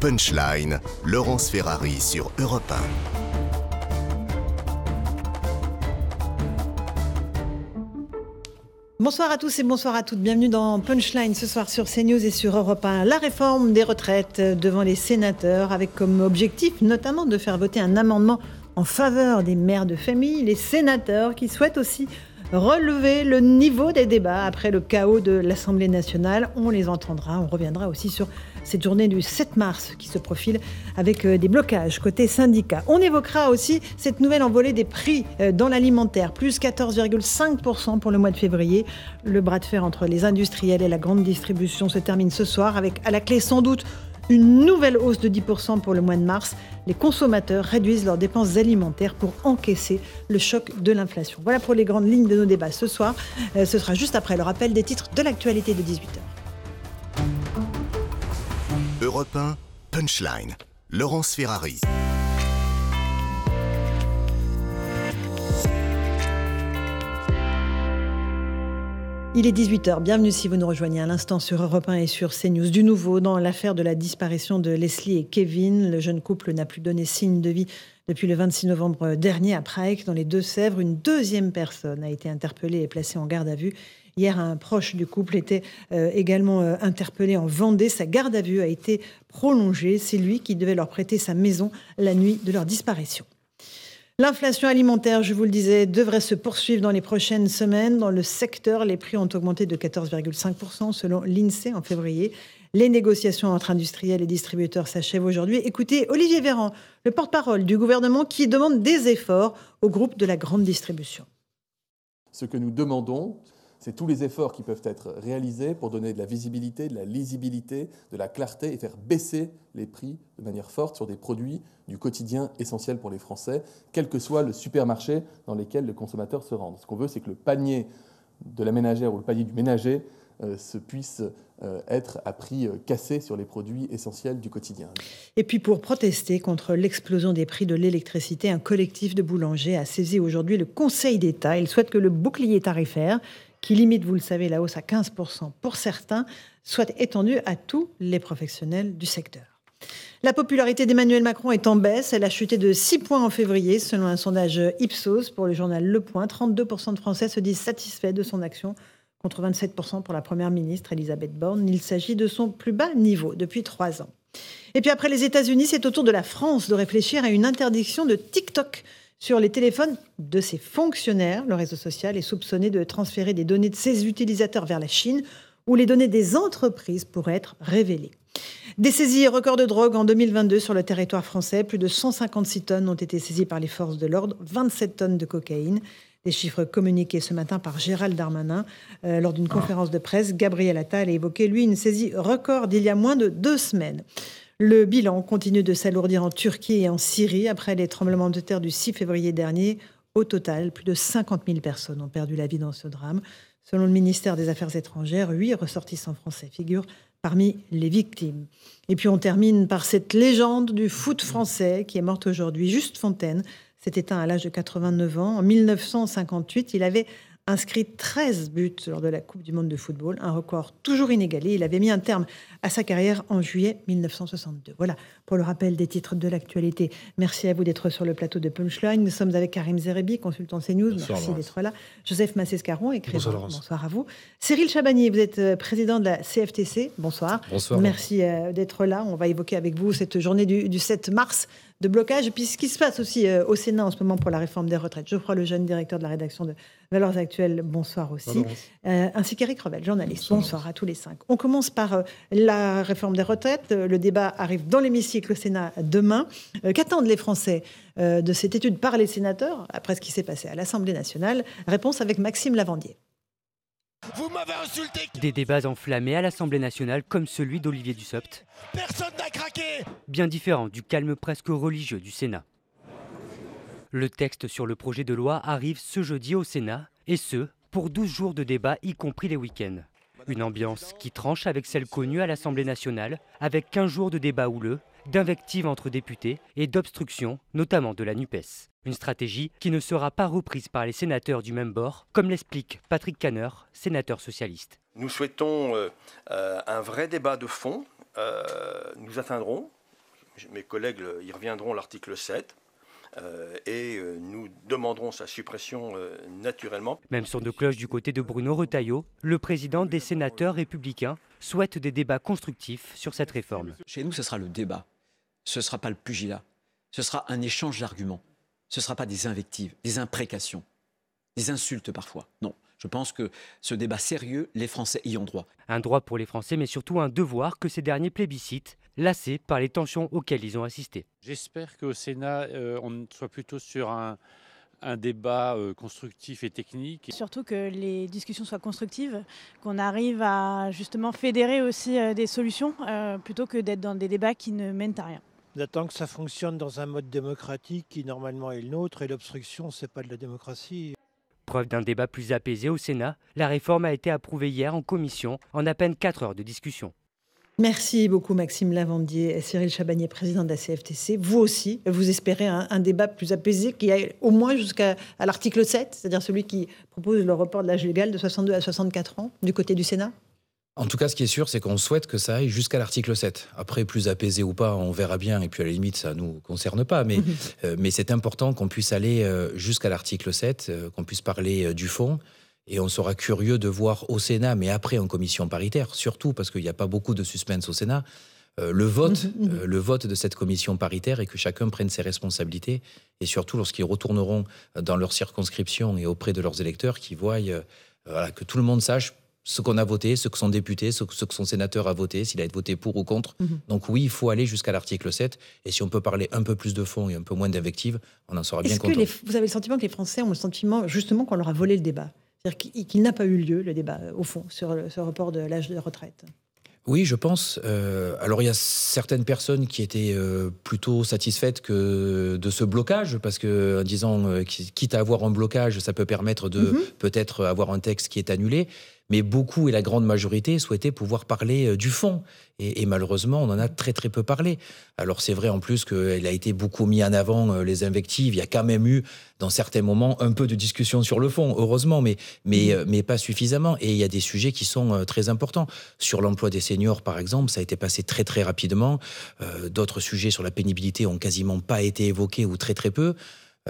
Punchline, Laurence Ferrari sur Europe 1. Bonsoir à tous et bonsoir à toutes. Bienvenue dans Punchline ce soir sur CNews et sur Europe 1. La réforme des retraites devant les sénateurs avec comme objectif notamment de faire voter un amendement en faveur des mères de famille, les sénateurs qui souhaitent aussi relever le niveau des débats après le chaos de l'Assemblée nationale. On les entendra, on reviendra aussi sur cette journée du 7 mars qui se profile avec euh, des blocages côté syndicat. On évoquera aussi cette nouvelle envolée des prix euh, dans l'alimentaire, plus 14,5% pour le mois de février. Le bras de fer entre les industriels et la grande distribution se termine ce soir avec à la clé sans doute une nouvelle hausse de 10% pour le mois de mars. Les consommateurs réduisent leurs dépenses alimentaires pour encaisser le choc de l'inflation. Voilà pour les grandes lignes de nos débats ce soir. Euh, ce sera juste après le rappel des titres de l'actualité de 18h. Europe 1, Punchline. Laurence Ferrari. Il est 18h, bienvenue si vous nous rejoignez à l'instant sur Europe 1 et sur CNews. Du nouveau dans l'affaire de la disparition de Leslie et Kevin. Le jeune couple n'a plus donné signe de vie depuis le 26 novembre dernier à Prague, dans les Deux-Sèvres. Une deuxième personne a été interpellée et placée en garde à vue. Hier, un proche du couple était euh, également euh, interpellé en Vendée. Sa garde à vue a été prolongée. C'est lui qui devait leur prêter sa maison la nuit de leur disparition. L'inflation alimentaire, je vous le disais, devrait se poursuivre dans les prochaines semaines. Dans le secteur, les prix ont augmenté de 14,5% selon l'INSEE en février. Les négociations entre industriels et distributeurs s'achèvent aujourd'hui. Écoutez Olivier Véran, le porte-parole du gouvernement, qui demande des efforts au groupe de la grande distribution. Ce que nous demandons, c'est tous les efforts qui peuvent être réalisés pour donner de la visibilité, de la lisibilité, de la clarté et faire baisser les prix de manière forte sur des produits du quotidien essentiels pour les Français, quel que soit le supermarché dans lequel le consommateur se rend. Ce qu'on veut, c'est que le panier de la ménagère ou le panier du ménager euh, se puisse euh, être à prix euh, cassé sur les produits essentiels du quotidien. Et puis pour protester contre l'explosion des prix de l'électricité, un collectif de boulangers a saisi aujourd'hui le Conseil d'État. Il souhaite que le bouclier tarifaire qui limite, vous le savez, la hausse à 15% pour certains, soit étendue à tous les professionnels du secteur. La popularité d'Emmanuel Macron est en baisse. Elle a chuté de 6 points en février, selon un sondage Ipsos pour le journal Le Point. 32% de Français se disent satisfaits de son action, contre 27% pour la Première ministre Elisabeth Borne. Il s'agit de son plus bas niveau depuis trois ans. Et puis après les États-Unis, c'est au tour de la France de réfléchir à une interdiction de TikTok sur les téléphones de ses fonctionnaires. Le réseau social est soupçonné de transférer des données de ses utilisateurs vers la Chine, où les données des entreprises pourraient être révélées. Des saisies records de drogue en 2022 sur le territoire français. Plus de 156 tonnes ont été saisies par les forces de l'ordre, 27 tonnes de cocaïne. Des chiffres communiqués ce matin par Gérald Darmanin euh, lors d'une conférence de presse. Gabriel Attal a évoqué, lui, une saisie record d'il y a moins de deux semaines. Le bilan continue de s'alourdir en Turquie et en Syrie après les tremblements de terre du 6 février dernier. Au total, plus de 50 000 personnes ont perdu la vie dans ce drame. Selon le ministère des Affaires étrangères, huit ressortissants français figurent parmi les victimes. Et puis on termine par cette légende du foot français qui est morte aujourd'hui, Juste Fontaine, s'est éteint à l'âge de 89 ans. En 1958, il avait inscrit 13 buts lors de la Coupe du Monde de football, un record toujours inégalé. Il avait mis un terme à sa carrière en juillet 1962. Voilà pour le rappel des titres de l'actualité. Merci à vous d'être sur le plateau de Punchline. Nous sommes avec Karim Zerebi, consultant CNews. Merci d'être là. Joseph Massescaron, écrivain. Bonsoir, Bonsoir, à vous. Cyril Chabanier, vous êtes euh, président de la CFTC. Bonsoir. Bonsoir. Merci euh, d'être là. On va évoquer avec vous cette journée du, du 7 mars de blocage. Et puis ce qui se passe aussi euh, au Sénat en ce moment pour la réforme des retraites. Geoffroy Lejeune, directeur de la rédaction de Valeurs Actuelles, bonsoir aussi. Euh, ainsi qu'Éric Revel, journaliste. Bonsoir. à tous les cinq. On commence par euh, la réforme des retraites. Le débat arrive dans l'hémicycle au Sénat demain. Qu'attendent les Français de cette étude par les sénateurs après ce qui s'est passé à l'Assemblée nationale? Réponse avec Maxime Lavandier. Vous m'avez insulté Des débats enflammés à l'Assemblée nationale comme celui d'Olivier Dussopt. Personne n'a craqué Bien différent du calme presque religieux du Sénat. Le texte sur le projet de loi arrive ce jeudi au Sénat, et ce, pour 12 jours de débat, y compris les week-ends. Une ambiance qui tranche avec celle connue à l'Assemblée nationale, avec 15 jours de débat houleux, d'invectives entre députés et d'obstruction, notamment de la NUPES. Une stratégie qui ne sera pas reprise par les sénateurs du même bord, comme l'explique Patrick Canner, sénateur socialiste. Nous souhaitons euh, euh, un vrai débat de fond. Euh, nous atteindrons mes collègues y reviendront, l'article 7. Euh, et euh, nous demanderons sa suppression euh, naturellement. Même son de cloche du côté de Bruno Retailleau, le président des sénateurs républicains souhaite des débats constructifs sur cette réforme. Chez nous, ce sera le débat. Ce ne sera pas le pugilat. Ce sera un échange d'arguments. Ce ne sera pas des invectives, des imprécations, des insultes parfois. Non. Je pense que ce débat sérieux, les Français y ont droit. Un droit pour les Français, mais surtout un devoir que ces derniers plébiscitent, lassés par les tensions auxquelles ils ont assisté. J'espère qu'au Sénat, euh, on soit plutôt sur un, débat euh, constructif et technique. Surtout que les discussions soient constructives, qu'on arrive à justement fédérer aussi euh, des solutions, plutôt que d'être dans des débats qui ne mènent à rien. D'attendre que ça fonctionne dans un mode démocratique qui normalement est le nôtre, et l'obstruction, c'est pas de la démocratie. Preuve d'un débat plus apaisé au Sénat, la réforme a été approuvée hier en commission en à peine 4 heures de discussion. Merci beaucoup Maxime Lavandier et Cyril Chabagnier, président de la CFTC. Vous aussi, vous espérez un, débat plus apaisé qui aille au moins jusqu'à l'article 7, c'est-à-dire celui qui propose le report de l'âge légal de 62 à 64 ans du côté du Sénat? En tout cas, ce qui est sûr, c'est qu'on souhaite que ça aille jusqu'à l'article 7. Après, plus apaisé ou pas, on verra bien. Et puis, à la limite, ça ne nous concerne pas. Mais, euh, mais c'est important qu'on puisse aller euh, jusqu'à l'article 7, euh, qu'on puisse parler du fond. Et on sera curieux de voir au Sénat, mais après en commission paritaire, surtout parce qu'il n'y a pas beaucoup de suspense au Sénat, le vote, mhm. le vote de cette commission paritaire et que chacun prenne ses responsabilités. Et surtout lorsqu'ils retourneront dans leur circonscription et auprès de leurs électeurs, qui voient que tout le monde sache ce qu'on a voté, ce que son député, ce que, son sénateur a voté, s'il a été voté pour ou contre. Mhm. Donc oui, il faut aller jusqu'à l'article 7. Et si on peut parler un peu plus de fond et un peu moins d'invectives, on en sera bien content. Que vous avez le sentiment que les Français ont le sentiment justement qu'on leur a volé le débat? C'est-à-dire qu'il n'a pas eu lieu, le débat, au fond, sur ce report de l'âge de retraite oui, je pense. Euh, alors, il y a certaines personnes qui étaient euh, plutôt satisfaites que de ce blocage, parce que en disant, euh, quitte à avoir un blocage, ça peut permettre de mhm. peut-être avoir un texte qui est annulé mais beaucoup et la grande majorité souhaitaient pouvoir parler euh, du fond. Et, malheureusement, on en a très très peu parlé. Alors c'est vrai en plus qu'il a été beaucoup mis en avant euh, les invectives. Il y a quand même eu, dans certains moments, un peu de discussion sur le fond, heureusement, mais, mais, mmh. euh, mais pas suffisamment. Et il y a des sujets qui sont très importants. Sur l'emploi des seniors, par exemple, ça a été passé très très rapidement. D'autres sujets sur la pénibilité ont quasiment pas été évoqués ou très très peu.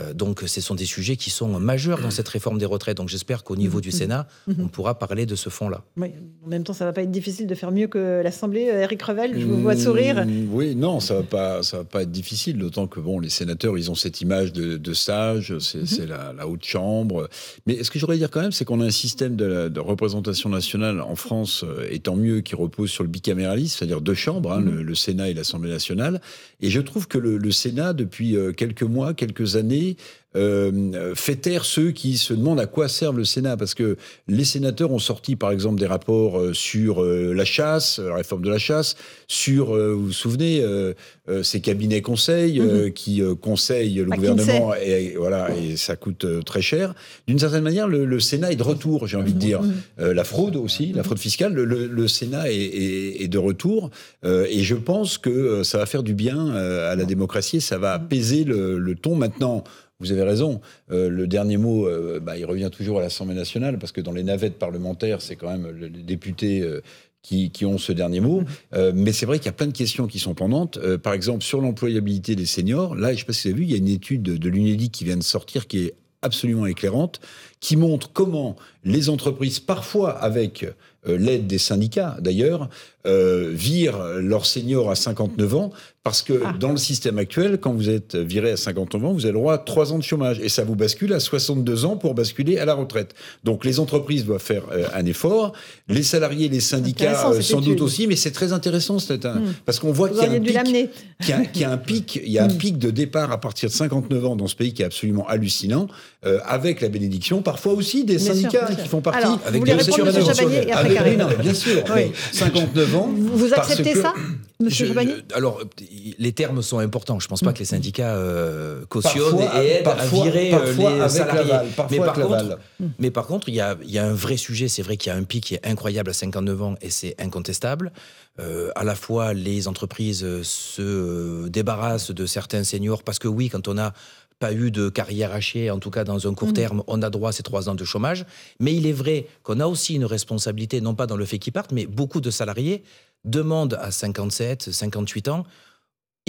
Euh, donc, ce sont des sujets qui sont majeurs dans cette réforme des retraites. Donc, j'espère qu'au niveau du Sénat, on pourra parler de ce fonds-là. Oui. En même temps, ça va pas être difficile de faire mieux que l'Assemblée. Eric euh, Revel, je vous vois sourire. Mmh, oui, non, ça va pas, ça va pas être difficile. D'autant que bon, les sénateurs, ils ont cette image de, de sage, c'est mhm. la, haute chambre. Mais ce que j'aurais dire quand même, c'est qu'on a un système de, représentation nationale en France, euh, et tant mieux, qui repose sur le bicaméralisme, c'est-à-dire deux chambres, hein, le, Sénat et l'Assemblée nationale. Et je trouve que le, le Sénat, depuis quelques mois, quelques années, yeah euh, fait taire ceux qui se demandent à quoi serve le Sénat, parce que les sénateurs ont sorti par exemple des rapports euh, sur euh, la chasse, la réforme de la chasse, sur, vous vous souvenez, ces cabinets conseils mhm. qui conseillent le gouvernement, et, voilà, et ça coûte très cher. D'une certaine manière, le, Sénat est de retour, j'ai envie de dire. Mhm. la fraude aussi, la fraude fiscale, le, Sénat est, de retour, et je pense que ça va faire du bien à la démocratie, ça va apaiser le ton maintenant. Vous avez raison. Euh, le dernier mot, euh, bah, il revient toujours à l'Assemblée nationale, parce que dans les navettes parlementaires, c'est quand même les députés euh, qui, ont ce dernier mot. Mmh. mais c'est vrai qu'il y a plein de questions qui sont pendantes. par exemple, sur l'employabilité des seniors, là, je ne sais pas si vous avez vu, il y a une étude de, de l'UNEDIC qui vient de sortir qui est absolument éclairante, qui montre comment les entreprises, parfois avec l'aide des syndicats d'ailleurs, euh, virent leurs seniors à 59 ans parce que ah. dans le système actuel, quand vous êtes viré à 59 ans, vous avez le droit à 3 ans de chômage et ça vous bascule à 62 ans pour basculer à la retraite. Donc les entreprises doivent faire euh, un effort, les salariés, les syndicats euh, sans doute aussi, mais c'est très intéressant un, hmm. parce qu'on voit qu'il y, a un pic, il y a un hmm. pic de départ à partir de 59 ans dans ce pays qui est absolument hallucinant, euh, avec la bénédiction, parfois aussi des syndicats qui font partie avec des et avec, bien sûr, 59 vous, acceptez ça, Monsieur Alors, les termes sont importants. Je ne pense pas que les syndicats euh, cautionnent et aident à virer euh, les salariés. mais, par contre, mais par contre, il y a, un vrai sujet. C'est vrai qu'il y a un pic qui est incroyable à 59 ans et c'est incontestable. Euh, à la fois, les entreprises se débarrassent de certains seniors parce que oui, quand on a pas eu de carrière hachée, en tout cas dans un court mm. terme, on a droit à ces trois ans de chômage. Mais il est vrai qu'on a aussi une responsabilité, non pas dans le fait qu'ils partent, mais beaucoup de salariés demandent à 57, 58 ans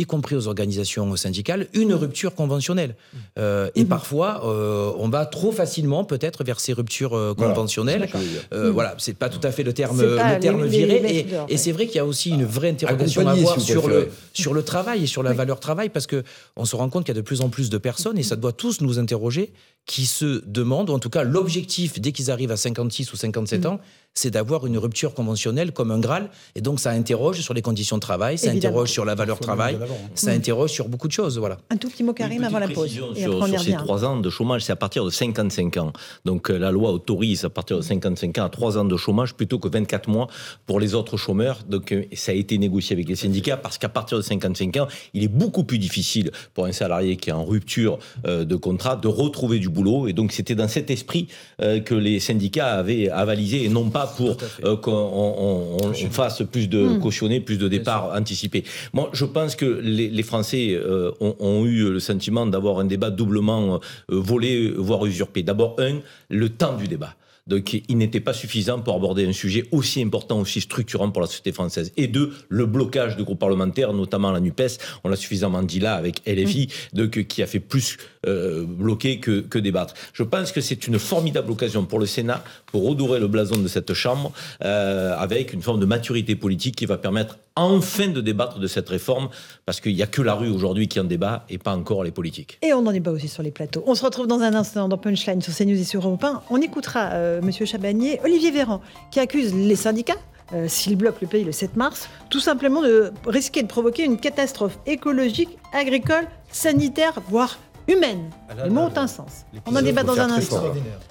y compris aux organisations syndicales, une rupture conventionnelle. Euh, et parfois, euh, on va trop facilement peut-être vers ces ruptures euh, conventionnelles. Euh, Voilà, c'est pas tout à fait le terme, le terme les- viré. les et c'est vrai qu'il y a aussi une vraie interrogation à avoir si sur le, sur le travail et sur la valeur travail, parce que on se rend compte qu'il y a de plus en plus de personnes, et ça doit tous nous interroger, qui se demandent, ou en tout cas l'objectif dès qu'ils arrivent à 56 ou 57 ans, c'est d'avoir une rupture conventionnelle comme un Graal. Et donc ça interroge sur les conditions de travail, ça Évidemment. interroge sur la valeur travail, ça interroge sur beaucoup de choses. Voilà. Un tout petit mot, Karim, avant la pause. précision Et sur, sur ces trois ans de chômage, c'est à partir de 55 ans. Donc euh, la loi autorise à partir de 55 ans à trois ans de chômage plutôt que 24 mois pour les autres chômeurs. Donc euh, ça a été négocié avec les syndicats parce qu'à partir de 55 ans, il est beaucoup plus difficile pour un salarié qui est en rupture euh, de contrat de retrouver du boulot. Et donc c'était dans cet esprit euh, que les syndicats avaient avalisé et non pas pour euh, qu'on on- on- on fasse plus de Hmm. cautionner, plus de départs anticipés. Moi, je pense que les, les Français euh, ont, ont eu le sentiment d'avoir un débat doublement euh, volé, voire usurpé. D'abord, un, le temps du débat. Donc, il n'était pas suffisant pour aborder un sujet aussi important, aussi structurant pour la société française. Et deux, le blocage de groupes parlementaires, notamment la NUPES, on l'a suffisamment dit là avec LFI, donc, qui a fait plus euh, bloquer que, que débattre. Je pense que c'est une formidable occasion pour le Sénat pour redorer le blason de cette Chambre euh, avec une forme de maturité politique qui va permettre enfin de débattre de cette réforme, parce qu'il n'y a que la rue aujourd'hui qui en débat et pas encore les politiques. Et on en débat aussi sur les plateaux. On se retrouve dans un instant dans Punchline sur CNews et sur Europe 1. On écoutera euh, Monsieur Chabagnier, Olivier Véran, qui accuse les syndicats, euh, s'ils bloquent le pays le 7 mars, tout simplement de risquer de provoquer une catastrophe écologique, agricole, sanitaire, voire humaine. les mots ont un sens. On en débat dans un instant.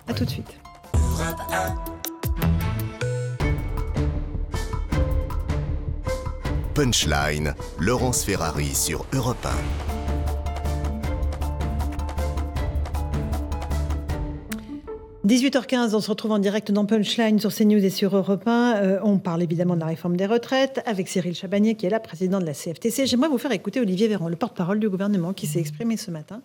À tout de suite. Punchline, Laurence Ferrari sur Europe 1. 18h15, on se retrouve en direct dans Punchline sur CNews et sur Europe 1. Euh, on parle évidemment de la réforme des retraites avec Cyril Chabagnier, qui est là, président de la CFTC. J'aimerais vous faire écouter Olivier Véran, le porte-parole du gouvernement, qui s'est exprimé ce matin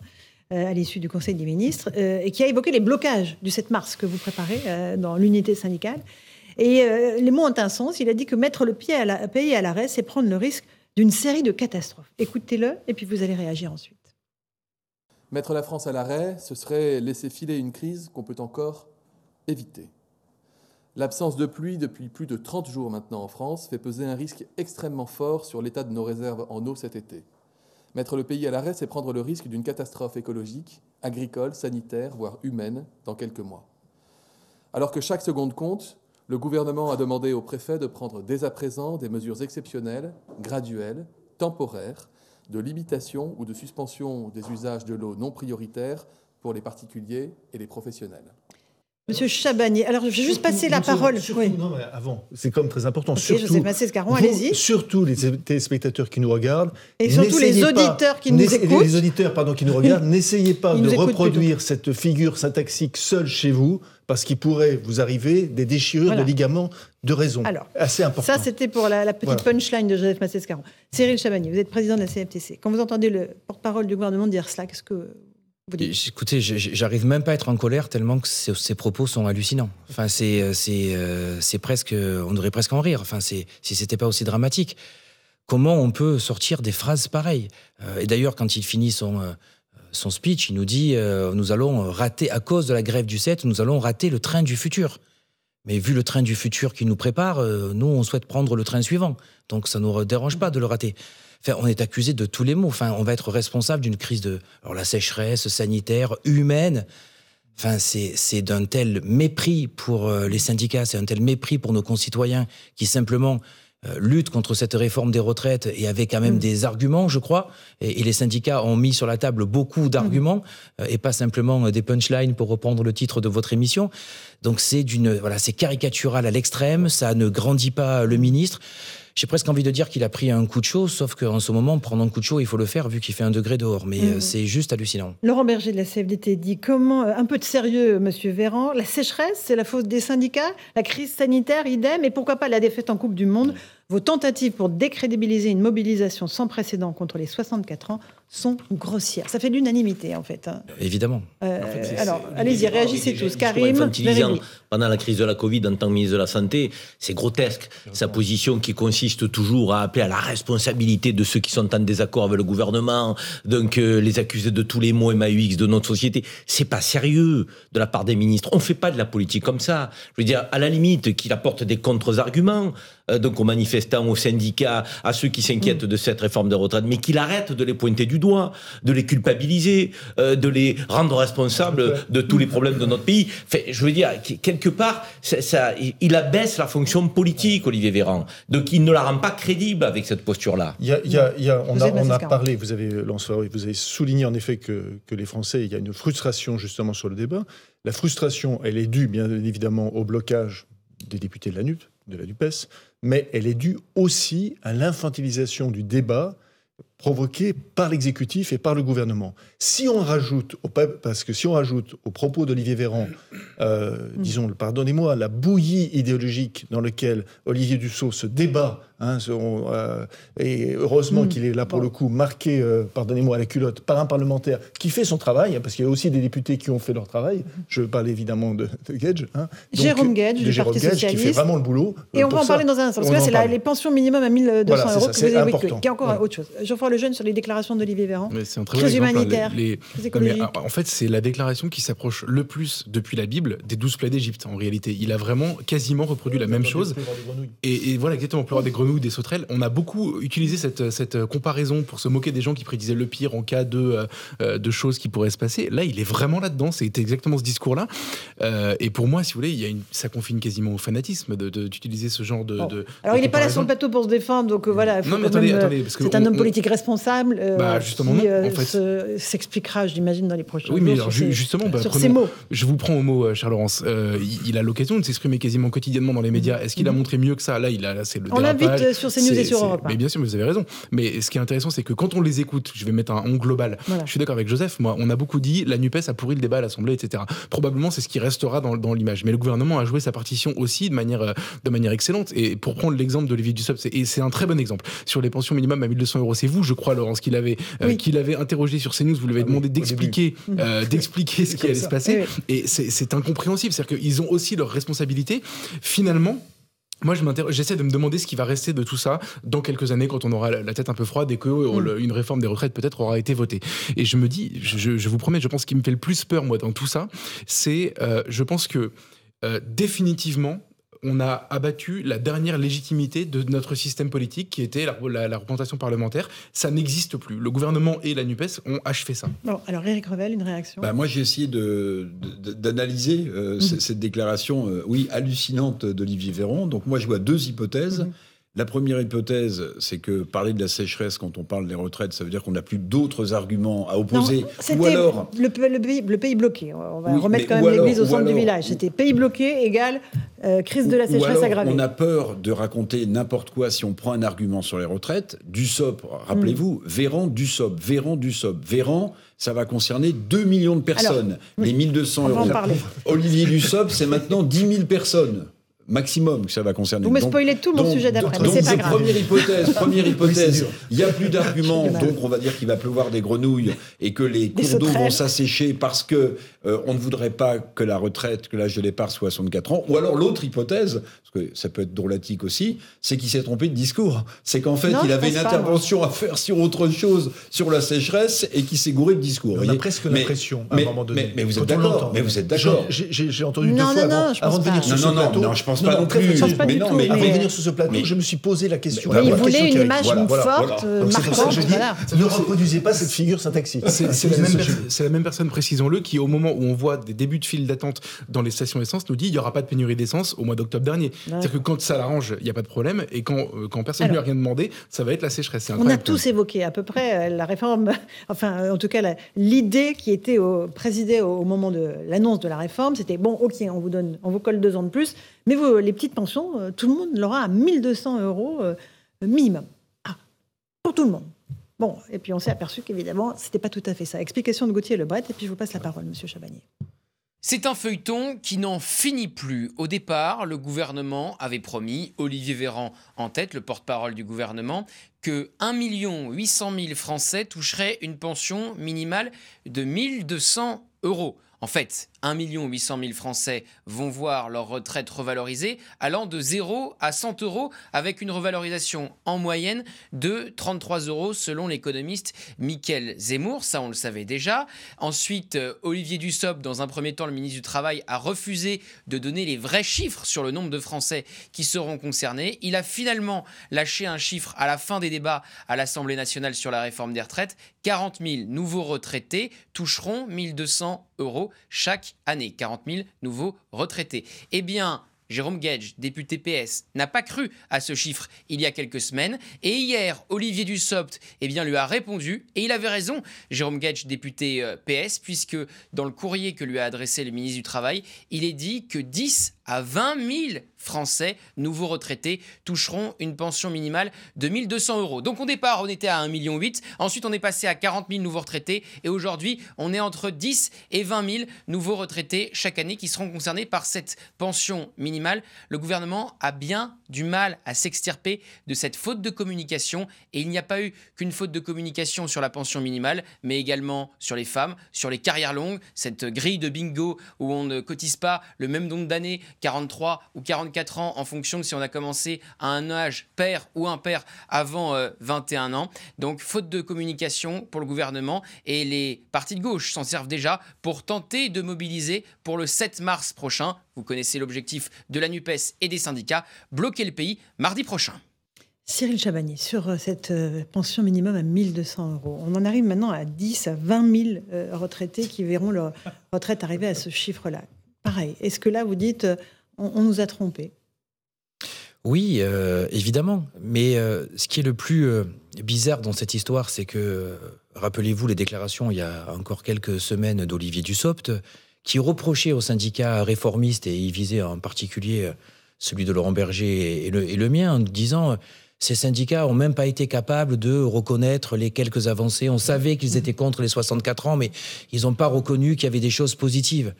euh, à l'issue du Conseil des ministres euh, et qui a évoqué les blocages du 7 mars que vous préparez euh, dans l'unité syndicale. Et euh, les mots ont un sens. Il a dit que mettre le pied à la, pays à l'arrêt, c'est prendre le risque d'une série de catastrophes. Écoutez-le et puis vous allez réagir ensuite. Mettre la France à l'arrêt, ce serait laisser filer une crise qu'on peut encore éviter. L'absence de pluie depuis plus de 30 jours maintenant en France fait peser un risque extrêmement fort sur l'état de nos réserves en eau cet été. Mettre le pays à l'arrêt, c'est prendre le risque d'une catastrophe écologique, agricole, sanitaire, voire humaine dans quelques mois. Alors que chaque seconde compte, le gouvernement a demandé au préfet de prendre dès à présent des mesures exceptionnelles, graduelles, temporaires, de limitation ou de suspension des usages de l'eau non prioritaires pour les particuliers et les professionnels. Monsieur Chabagnier, alors je vais juste passer la parole. Surtout, Oui. non, mais avant, c'est comme très important. Surtout, Joseph allez-y. Surtout les téléspectateurs qui nous regardent. Et surtout les pas- auditeurs qui nous écoutent. Les auditeurs, pardon, qui nous regardent, n'essayez pas Ils de reproduire cette figure syntaxique seule chez vous, parce qu'il pourrait vous arriver des déchirures Voilà. de ligaments de raison. Alors, assez important. Ça, c'était pour la, la petite Voilà. punchline de Joseph Massé-Scaron. Cyril Chabagnier, vous êtes président de la CFTC. Quand vous entendez le porte-parole du gouvernement dire cela, qu'est-ce que vous dites Écoutez, j'arrive même pas à être en colère tellement que ces, propos sont hallucinants. Enfin, c'est euh, c'est euh, c'est presque, on devrait presque en rire. Enfin, si c'était pas aussi dramatique. Comment on peut sortir des phrases pareilles? Euh, Et d'ailleurs, quand il finit son son speech, il nous dit euh, nous allons rater à cause de la grève du 7, nous allons rater le train du futur. Mais vu le train du futur qui nous prépare, euh, nous on souhaite prendre le train suivant. Donc ça nous dérange pas de le rater. Enfin, on est accusé de tous les maux. Enfin, on va être responsable d'une crise de la sécheresse sanitaire, humaine. Enfin, c'est c'est d'un tel mépris pour euh, les syndicats, c'est un tel mépris pour nos concitoyens qui simplement euh, luttent contre cette réforme des retraites et avec quand même des arguments, je crois. Et, et les syndicats ont mis sur la table beaucoup d'arguments euh, et pas simplement euh, des punchlines pour reprendre le titre de votre émission. Donc c'est d'une voilà, c'est caricatural à l'extrême. Ça ne grandit pas le ministre. J'ai presque envie de dire qu'il a pris un coup de chaud, sauf qu'en ce moment, prendre un coup de chaud, il faut le faire vu qu'il fait un degré dehors. Mais euh, Mhm. c'est juste hallucinant. Laurent Berger de la CFDT dit comment, euh, un peu de sérieux, monsieur Véran, la sécheresse, c'est la faute des syndicats, la crise sanitaire, idem, et pourquoi pas la défaite en Coupe du Monde Vos tentatives pour décrédibiliser une mobilisation sans précédent contre les 64 ans sont grossières. Ça fait l'unanimité, en fait. hein. Évidemment. Euh, En fait, c'est- alors, allez-y, le réagissez tous. Karim, pendant la crise de la Covid en tant que ministre de la Santé, c'est grotesque. Sa position qui consiste toujours à appeler à la responsabilité de ceux qui sont en désaccord avec le gouvernement, donc euh, les accuser de tous les maux MAUX de notre société, c'est pas sérieux de la part des ministres. On fait pas de la politique comme ça. Je veux dire, à la limite, qu'il apporte des contre-arguments, euh, donc aux manifestants, aux syndicats, à ceux qui s'inquiètent de cette réforme de retraite, mais qu'il arrête de les pointer du doigt, de les culpabiliser, euh, de les rendre responsables de tous les problèmes de notre pays. Enfin, je veux dire, qu- quelque part, ça, ça- il abaisse la fonction politique, Olivier Véran. Donc il ne la rend pas crédible avec cette posture-là. Il y a, il y a- il y a- on, a, on parlé, vous avez, vous avez souligné en effet que, que les Français, il y a une frustration justement sur le débat. La frustration, elle est due bien évidemment au blocage des députés de la NUP, de la NUPES, mais elle est due aussi à l'infantilisation du débat provoqué par l'exécutif et par le gouvernement. Si on rajoute, au, pa- parce que si on rajoute aux propos d'Olivier Véran, euh, disons, pardonnez-moi, la bouillie idéologique dans laquelle Olivier Dussault se débat, hein, euh, et heureusement Mm. qu'il est là pour le coup marqué, euh, pardonnez-moi, à la culotte par un parlementaire qui fait son travail, hein, parce qu'il y a aussi des députés qui ont fait leur travail. Je parle évidemment de, de Gage. hein. Donc, Jérôme Gage, de du Jérôme Parti Gage, qui fait Socialiste. vraiment le boulot. Et euh, on va en ça. parler dans un instant. Parce que là, c'est la- les pensions minimum à 1200 Voilà, euros ça, que vous c'est évoquez, important. qui est encore Ouais. autre chose. Geoffroy Lejeune sur les déclarations d'Olivier Véran. C'est un très Crise bon exemple, humanitaire, les- les- Non, mais, en fait, c'est la déclaration qui s'approche le plus depuis la Bible des douze plaies d'Égypte. En réalité, il a vraiment quasiment reproduit la même chose. Et, et voilà, exactement, pleurer des grenouilles, des sauterelles. On a beaucoup utilisé cette, cette comparaison pour se moquer des gens qui prédisaient le pire en cas de, euh, euh, de choses qui pourraient se passer. Là, il est vraiment là-dedans. C'est exactement ce discours-là. Euh, et pour moi, si vous voulez, il y a une, ça confine quasiment au fanatisme de- de- d'utiliser ce genre de. Bon. de- Alors, de il n'est pas là sur le plateau pour se défendre, donc euh, voilà. faut Non, mais attendez, C'est un on- homme on- politique responsable Bah, justement, qui non, euh, en fait. s'expliquera, j'imagine, dans les prochains Oui, mais alors, justement, bah, sur prenons- ces mots. je vous prends au mot, Charles Laurence. Il, il a l'occasion de s'exprimer quasiment quotidiennement dans les médias. Est-ce qu'il a montré mieux que ça? Là, il a, c'est le On dérapage. Euh, sur CNews et sur Europe. Mais bien sûr, mais vous avez raison. Mais ce qui est intéressant, c'est que quand on les écoute, je vais mettre un on global. Voilà. Je suis d'accord avec Joseph. Moi, on a beaucoup dit la Nupes a pourri le débat à l'Assemblée, etc. Probablement, c'est ce qui restera dans, dans l'image. Mais le gouvernement a joué sa partition aussi de manière, euh, de manière excellente. Et pour prendre l'exemple d'Olivier Dussopt, c'est- et c'est un très bon exemple sur les pensions minimum à 1200 euros. C'est vous, je crois, Laurence, qui l'avez euh, Oui. qui l'avez interrogé sur CNews. Vous lui avez Ah oui, demandé d'expliquer, euh, d'expliquer ce qui allait ça. se passer. Oui, Et c'est incompréhensible. C'est-à-dire qu'ils ont aussi leurs responsabilités. Finalement, moi, je j'essaie de me demander ce qui va rester de tout ça dans quelques années quand on aura la tête un peu froide et que le- une réforme des retraites peut-être aura été votée. Et je me dis, je, vous promets, je pense ce qui me fait le plus peur, moi, dans tout ça, c'est, euh, je pense que euh, définitivement, on a abattu la dernière légitimité de notre système politique qui était la, la- la représentation parlementaire. Ça n'existe plus. Le gouvernement et la NUPES ont achevé ça. Bon, alors Eric Revel, une réaction? Bah, moi, j'ai essayé de- de- d'analyser euh, c- cette déclaration, euh, oui, hallucinante d'Olivier Véran. Donc, moi, je vois deux hypothèses. La première hypothèse, c'est que parler de la sécheresse quand on parle des retraites, ça veut dire qu'on n'a plus d'autres arguments à Non, opposer. c'était Ou alors, le, pays, le pays bloqué. On va Oui, remettre quand même ou l'église au ou centre du village. C'était pays bloqué égale euh, crise de la Ou sécheresse alors, aggravée. On a peur de raconter n'importe quoi si on prend un argument sur les retraites. Dussopt, rappelez-vous, Mm. Véran, Dussopt, Véran, Dussopt. Véran, ça va concerner 2 millions de personnes. Alors, les 1200 on va en euros. Olivier Dussopt, c'est maintenant 10 000 personnes. Maximum que ça va concerner. Vous me Donc- spoilez tout mon donc- sujet d'après, mais c'est pas grave. Première hypothèse, première hypothèse. Il n'y a plus d'arguments, donc on va dire qu'il va pleuvoir des grenouilles et que les cours d'eau vont s'assécher parce que euh, on ne voudrait pas que la retraite, que l'âge de départ soit 64 ans. Ou alors l'autre hypothèse, parce que ça peut être drôlatique aussi, c'est qu'il s'est trompé de discours. C'est qu'en fait, Non, il avait une pas, intervention à faire sur autre chose, sur la sécheresse, et qu'il s'est gouré de discours. On a presque l'impression, à mais- un moment donné. Mais, mais vous êtes d'accord. Mais vous êtes d'accord J'ai- entendu Non, deux non, fois non, avant, je avant de pas. venir sur Non, ce non, non, plateau. non, je pense pas non plus. mais non, mais Avant de venir sur ce plateau, je me suis posé la question. Il voulait une image forte, euh, marquante, ne reproduisez pas cette figure syntaxique. C'est la même personne, précisons-le, qui, au moment où on voit des débuts de file d'attente dans les stations essence, nous dit il n'y aura pas de pénurie d'essence au mois d'octobre dernier. C'est-à-dire que quand ça l'arrange, il n'y a pas de problème, et quand, euh, quand personne ne lui a rien demandé, ça va être la sécheresse. On a tous évoqué à peu près euh, la réforme, enfin euh, en tout cas l'idée qui était au, présidée au, au moment de l'annonce de la réforme, c'était bon, ok, on vous donne, on vous colle deux ans de plus, mais vous, les petites pensions, tout le monde l'aura à 1200 euros minimum. Ah, pour tout le monde. Bon, et puis on s'est aperçu qu'évidemment, c'était pas tout à fait ça. Explication de Gauthier Lebret, et puis je vous passe la parole, Monsieur Chabanier. C'est un feuilleton qui n'en finit plus. Au départ, le gouvernement avait promis, Olivier Véran en tête, le porte-parole du gouvernement, que 1 800 000 Français toucheraient une pension minimale de 1200 euros. En fait, 1 800 000 Français vont voir leur retraite revalorisée allant de 0 à 100 euros avec une revalorisation en moyenne de 33 euros selon l'économiste Mickaël Zemmour. Ça, on le savait déjà. Ensuite, euh, Olivier Dussopt, dans un premier temps, le ministre du Travail, a refusé de donner les vrais chiffres sur le nombre de Français qui seront concernés. Il a finalement lâché un chiffre à la fin des débats à l'Assemblée nationale sur la réforme des retraites. 40 000 nouveaux retraités toucheront 1200 euros chaque année, 40 000 nouveaux retraités. Eh bien, Jérôme Gage, député PS, n'a pas cru à ce chiffre il y a quelques semaines. Et hier, Olivier Dussopt eh bien, lui a répondu. Et il avait raison, Jérôme Gage, député euh, PS, puisque dans le courrier que lui a adressé le ministre du Travail, il est dit que 10 à 20 000 Français, nouveaux retraités, toucheront une pension minimale de 1200 euros. Donc au départ, on était à 1,8 million. Ensuite, on est passé à 40 000 nouveaux retraités. Et aujourd'hui, on est entre 10 et 20 000 nouveaux retraités chaque année qui seront concernés par cette pension minimale. Le gouvernement a bien du mal à s'extirper de cette faute de communication. Et il n'y a pas eu qu'une faute de communication sur la pension minimale, mais également sur les femmes, sur les carrières longues, cette grille de bingo où on ne cotise pas le même nombre d'années 43 ou 44 ans en fonction de si on a commencé à un âge père ou impair avant 21 euh, ans. Donc faute de communication pour le gouvernement et les partis de gauche s'en servent déjà pour tenter de mobiliser pour le 7 mars prochain. Vous connaissez l'objectif de la NUPES et des syndicats, bloquer le pays mardi prochain. Cyril Chabani, sur euh, cette euh, pension minimum à 1200 euros, on en arrive maintenant à 10 à 20 000 retraités qui verront leur retraite arriver à ce chiffre-là pareil. Est-ce que là, vous dites, euh, on, nous a trompés oui, euh, évidemment. Mais euh, ce qui est le plus bizarre dans cette histoire, c'est que, rappelez-vous les déclarations il y a encore quelques semaines d'Olivier Dussopt, qui reprochait aux syndicats réformistes, et il visait en particulier celui de Laurent Berger et le, et le mien, en disant ces syndicats n'ont même pas été capables de reconnaître les quelques avancées. On savait qu'ils étaient contre les 64 ans, mais ils n'ont pas reconnu qu'il y avait des choses positives.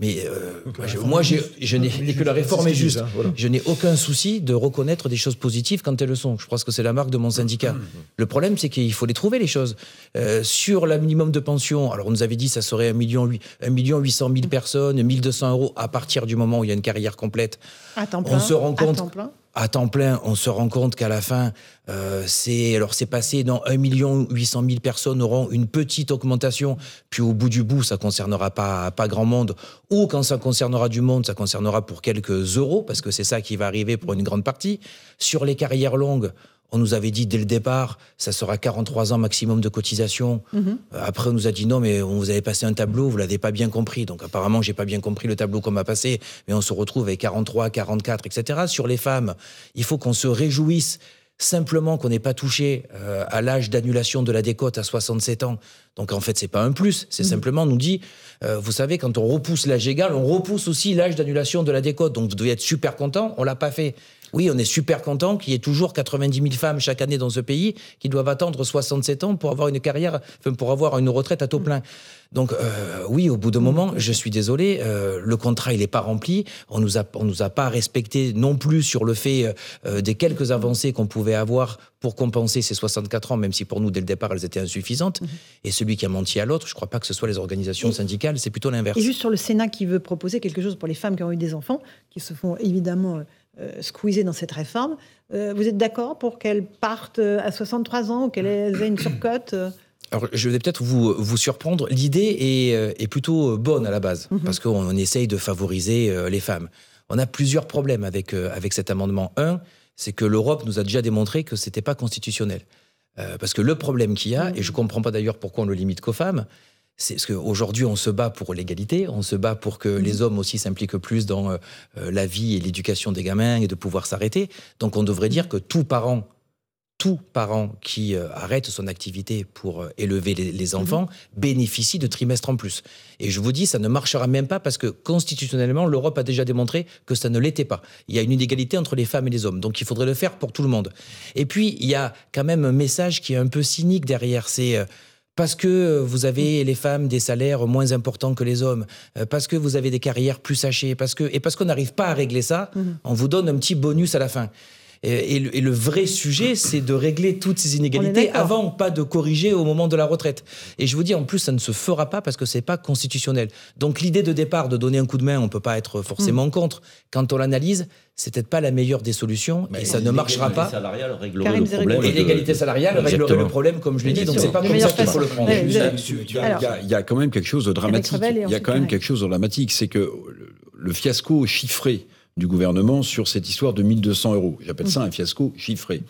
Mais euh, moi, je, n'ai que la réforme est juste. Hein, je n'ai aucun souci de reconnaître des choses positives quand elles le sont. Je pense que c'est la marque de mon syndicat. Le problème, c'est qu'il faut les trouver, les choses. Euh, sur le minimum de pension, alors on nous avait dit que ça serait 1 million, 1 million 800 000 personnes, 1200 euros à partir du moment où il y a une carrière complète. À temps plein. On se rend compte à temps plein, on se rend compte qu'à la fin, euh, c'est alors c'est passé dans 1 million 800 000 personnes auront une petite augmentation, puis au bout du bout, ça concernera pas pas grand monde, ou quand ça concernera du monde, ça concernera pour quelques euros, parce que c'est ça qui va arriver pour une grande partie. Sur les carrières longues, on nous avait dit dès le départ, ça sera 43 ans maximum de cotisation. Mhm. Euh, après, on nous a dit non, mais on vous avez passé un tableau, vous l'avez pas bien compris. Donc apparemment, j'ai pas bien compris le tableau qu'on m'a passé, mais on se retrouve avec 43, 44, etc. Sur les femmes, il faut qu'on se réjouisse simplement qu'on n'ait pas touché euh, à l'âge d'annulation de la décote à 67 ans. Donc en fait, c'est pas un plus, c'est mhm. simplement on nous dit, euh, vous savez, quand on repousse l'âge égal, on repousse aussi l'âge d'annulation de la décote. Donc vous devez être super content, on l'a pas fait. Oui, on est super content qu'il y ait toujours 90 000 femmes chaque année dans ce pays qui doivent attendre 67 ans pour avoir une carrière, pour avoir une retraite à taux plein. Donc euh, oui, au bout d'un moment, je suis désolé, euh, le contrat il n'est pas rempli. On nous a on nous a pas respecté non plus sur le fait euh, des quelques avancées qu'on pouvait avoir pour compenser ces 64 ans, même si pour nous dès le départ elles étaient insuffisantes. Mhm. Et celui qui a menti à l'autre, je ne crois pas que ce soit les organisations syndicales, c'est plutôt l'inverse. Et juste sur le Sénat qui veut proposer quelque chose pour les femmes qui ont eu des enfants, qui se font évidemment euh, dans cette réforme. Euh, vous êtes d'accord pour qu'elles partent euh, à 63 ans ou qu'elles aient une surcote alors, je vais peut-être vous, vous surprendre. L'idée est, est, plutôt bonne à la base, mhm. parce qu'on essaye de favoriser les femmes. On a plusieurs problèmes avec, avec cet amendement. Un, c'est que l'Europe nous a déjà démontré que ce n'était pas constitutionnel. parce que le problème qu'il y a, et je ne comprends pas d'ailleurs pourquoi on le limite qu'aux femmes, c'est ce qu'aujourd'hui on se bat pour l'égalité, on se bat pour que les mhm. hommes aussi s'impliquent plus dans euh, euh, la vie et l'éducation des gamins et de pouvoir s'arrêter. Donc on devrait dire que tout parent, tout parent qui euh, arrête son activité pour élever les, mhm. enfants bénéficie de trimestres en plus. Et je vous dis, ça ne marchera même pas parce que constitutionnellement, l'Europe a déjà démontré que ça ne l'était pas. Il y a une inégalité entre les femmes et les hommes, donc il faudrait le faire pour tout le monde. Et puis, il y a quand même un message qui est un peu cynique derrière, c'est parce que vous avez les femmes des salaires moins importants que les hommes, euh, parce que vous avez des carrières plus sachées, parce que, et parce qu'on n'arrive pas à régler ça, Mhm. on vous donne un petit bonus à la fin. Et, et le, et le vrai sujet, c'est de régler toutes ces inégalités avant, pas de corriger au moment de la retraite. Et je vous dis, en plus, ça ne se fera pas parce que c'est pas constitutionnel. Donc l'idée de départ de donner un coup de main, on peut pas être forcément contre. Quand on l'analyse, c'est peut-être pas la meilleure des solutions et ça ne marchera pas. salariale le problème. Et l'égalité salariale réglerait le problème, comme je l'ai dit. Donc c'est pas comme ça qu'il faut le façon. prendre. Il y a- quand même quelque chose de dramatique. Il y a quand même quelque chose de dramatique, c'est que le, le fiasco chiffré du gouvernement sur cette histoire de 1200 euros, j'appelle ça un fiasco chiffré.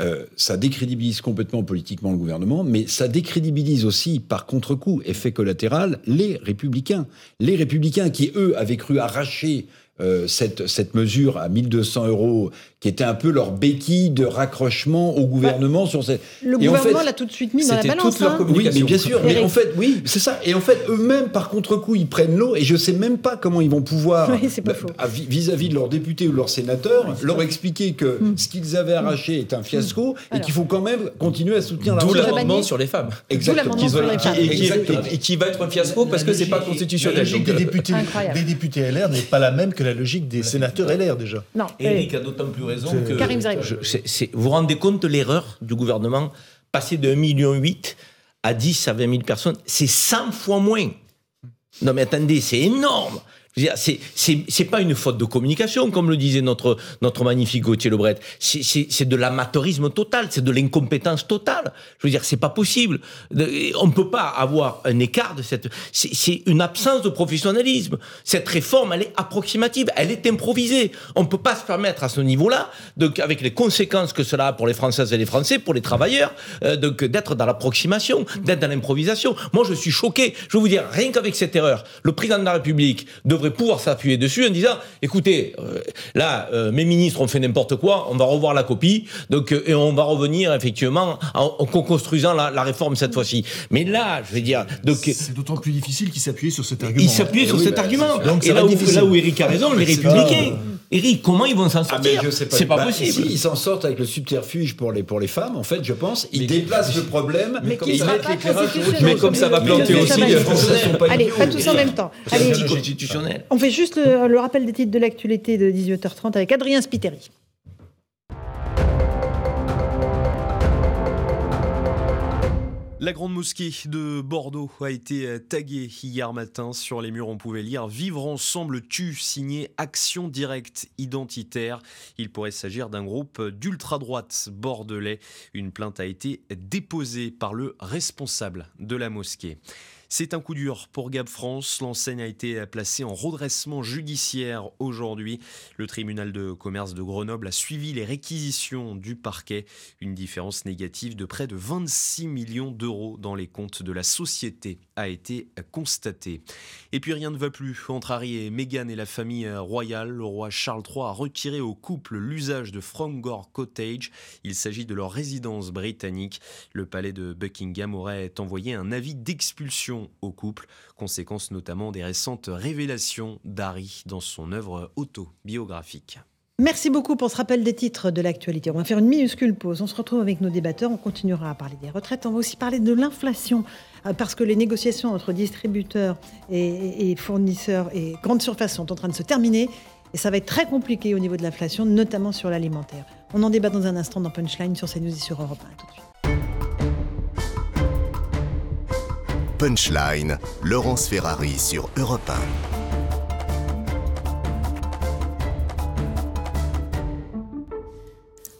Euh, ça décrédibilise complètement politiquement le gouvernement, mais ça décrédibilise aussi par contre-coup, effet collatéral, les républicains. Les républicains qui, eux, avaient cru arracher euh, cette, cette mesure à 1200 euros, qui était un peu leur béquille de raccrochement au gouvernement sur cette... Le Et en gouvernement fait, l'a tout de suite mis dans la balance. toute leur hein. Oui, mais bien sûr. Mais en fait, oui, c'est ça. Et en fait, eux-mêmes, par contre-coup, ils prennent l'eau. Et je sais même pas comment ils vont pouvoir, Oui, bah, vis-à-vis de leurs députés ou de leurs sénateurs, leur expliquer que Hmm. ce qu'ils avaient arraché est un fiasco et qu'il faut quand même continuer à soutenir la D'où l'amendement sur les femmes. Exactement. Qu'ils veulent- sur les femmes. et qui- Exactement. et qui va être un fiasco parce que c'est pas La constitutionnel. euh, des députés LR n'est pas la même que la logique des sénateurs LR déjà. Non, Eric a d'autant plus raison C'est- que. Karim je- c'est- c'est- vous vous rendez compte de l'erreur du gouvernement Passer de 1,8 million à 10 à 20 000 personnes, c'est 100 fois moins. Non mais attendez, c'est énorme. Veux C'est pas une faute de communication, comme le disait notre, notre magnifique Gauthier Lebret. C'est- de l'amateurisme total, c'est de l'incompétence totale. Je veux dire, c'est pas possible. On ne peut pas avoir un écart de cette. C'est une absence de professionnalisme. Cette réforme, elle est approximative, elle est improvisée. On ne peut pas se permettre à ce niveau-là, donc avec les conséquences que cela a pour les Françaises et les Français, pour les travailleurs, euh, donc d'être dans l'approximation, d'être dans l'improvisation. Moi, je suis choqué. Je vais vous dire, rien qu'avec cette erreur, le président de la République devrait pouvoir s'appuyer dessus en disant, écoutez, euh, là, euh, mes ministres ont fait n'importe quoi, on va revoir la copie, donc euh, et on va revenir effectivement en, en construisant la, la réforme cette fois-ci. Mais là, je vais dire, donc C'est d'autant plus difficile qu'il s'appuyait sur cet argument. il s'appuie sur Eh oui, cet bah, argument. Donc, et là où, là où Eric a raison, les C'est républicains. Eric, comment ils vont s'en Ah, sortir pas. C'est pas Bah, possible. Si, ils s'en sortent avec le subterfuge pour les, pour les femmes, en fait, je pense. Ils Mais- déplacent le problème Mais et ils mettent l'éclairage sur. Mais comme ça va planter les aussi, Français euh, sont pas Allez, pas tous en même temps. Allez, on fait juste le, le rappel des titres de l'actualité de 18h30 avec Adrien Spiteri. La grande mosquée de Bordeaux a été taguée hier matin. Sur les murs, on pouvait lire Vivre ensemble tue, signé Action directe identitaire. Il pourrait s'agir d'un groupe d'ultra-droite bordelais. Une plainte a été déposée par le responsable de la mosquée. C'est un coup dur pour Gab France. L'enseigne a été placée en redressement judiciaire aujourd'hui. Le tribunal de commerce de Grenoble a suivi les réquisitions du parquet. Une différence négative de près de 26 millions d'euros dans les comptes de la société a été constatée. Et puis rien ne va plus entre Harry et Meghan et la famille royale. Le roi Charles III a retiré au couple l'usage de Fromgore Cottage. Il s'agit de leur résidence britannique. Le palais de Buckingham aurait envoyé un avis d'expulsion au couple, conséquence notamment des récentes révélations d'Harry dans son œuvre autobiographique. Merci beaucoup pour ce rappel des titres de l'actualité. On va faire une minuscule pause. On se retrouve avec nos débatteurs. On continuera à parler des retraites. On va aussi parler de l'inflation euh, parce que les négociations entre distributeurs et, fournisseurs et grandes surfaces sont en train de se terminer. Et ça va être très compliqué au niveau de l'inflation, notamment sur l'alimentaire. On en débat dans un instant dans Punchline sur CNews et sur Europe 1. À tout de suite. Punchline, Laurence Ferrari sur Europe 1.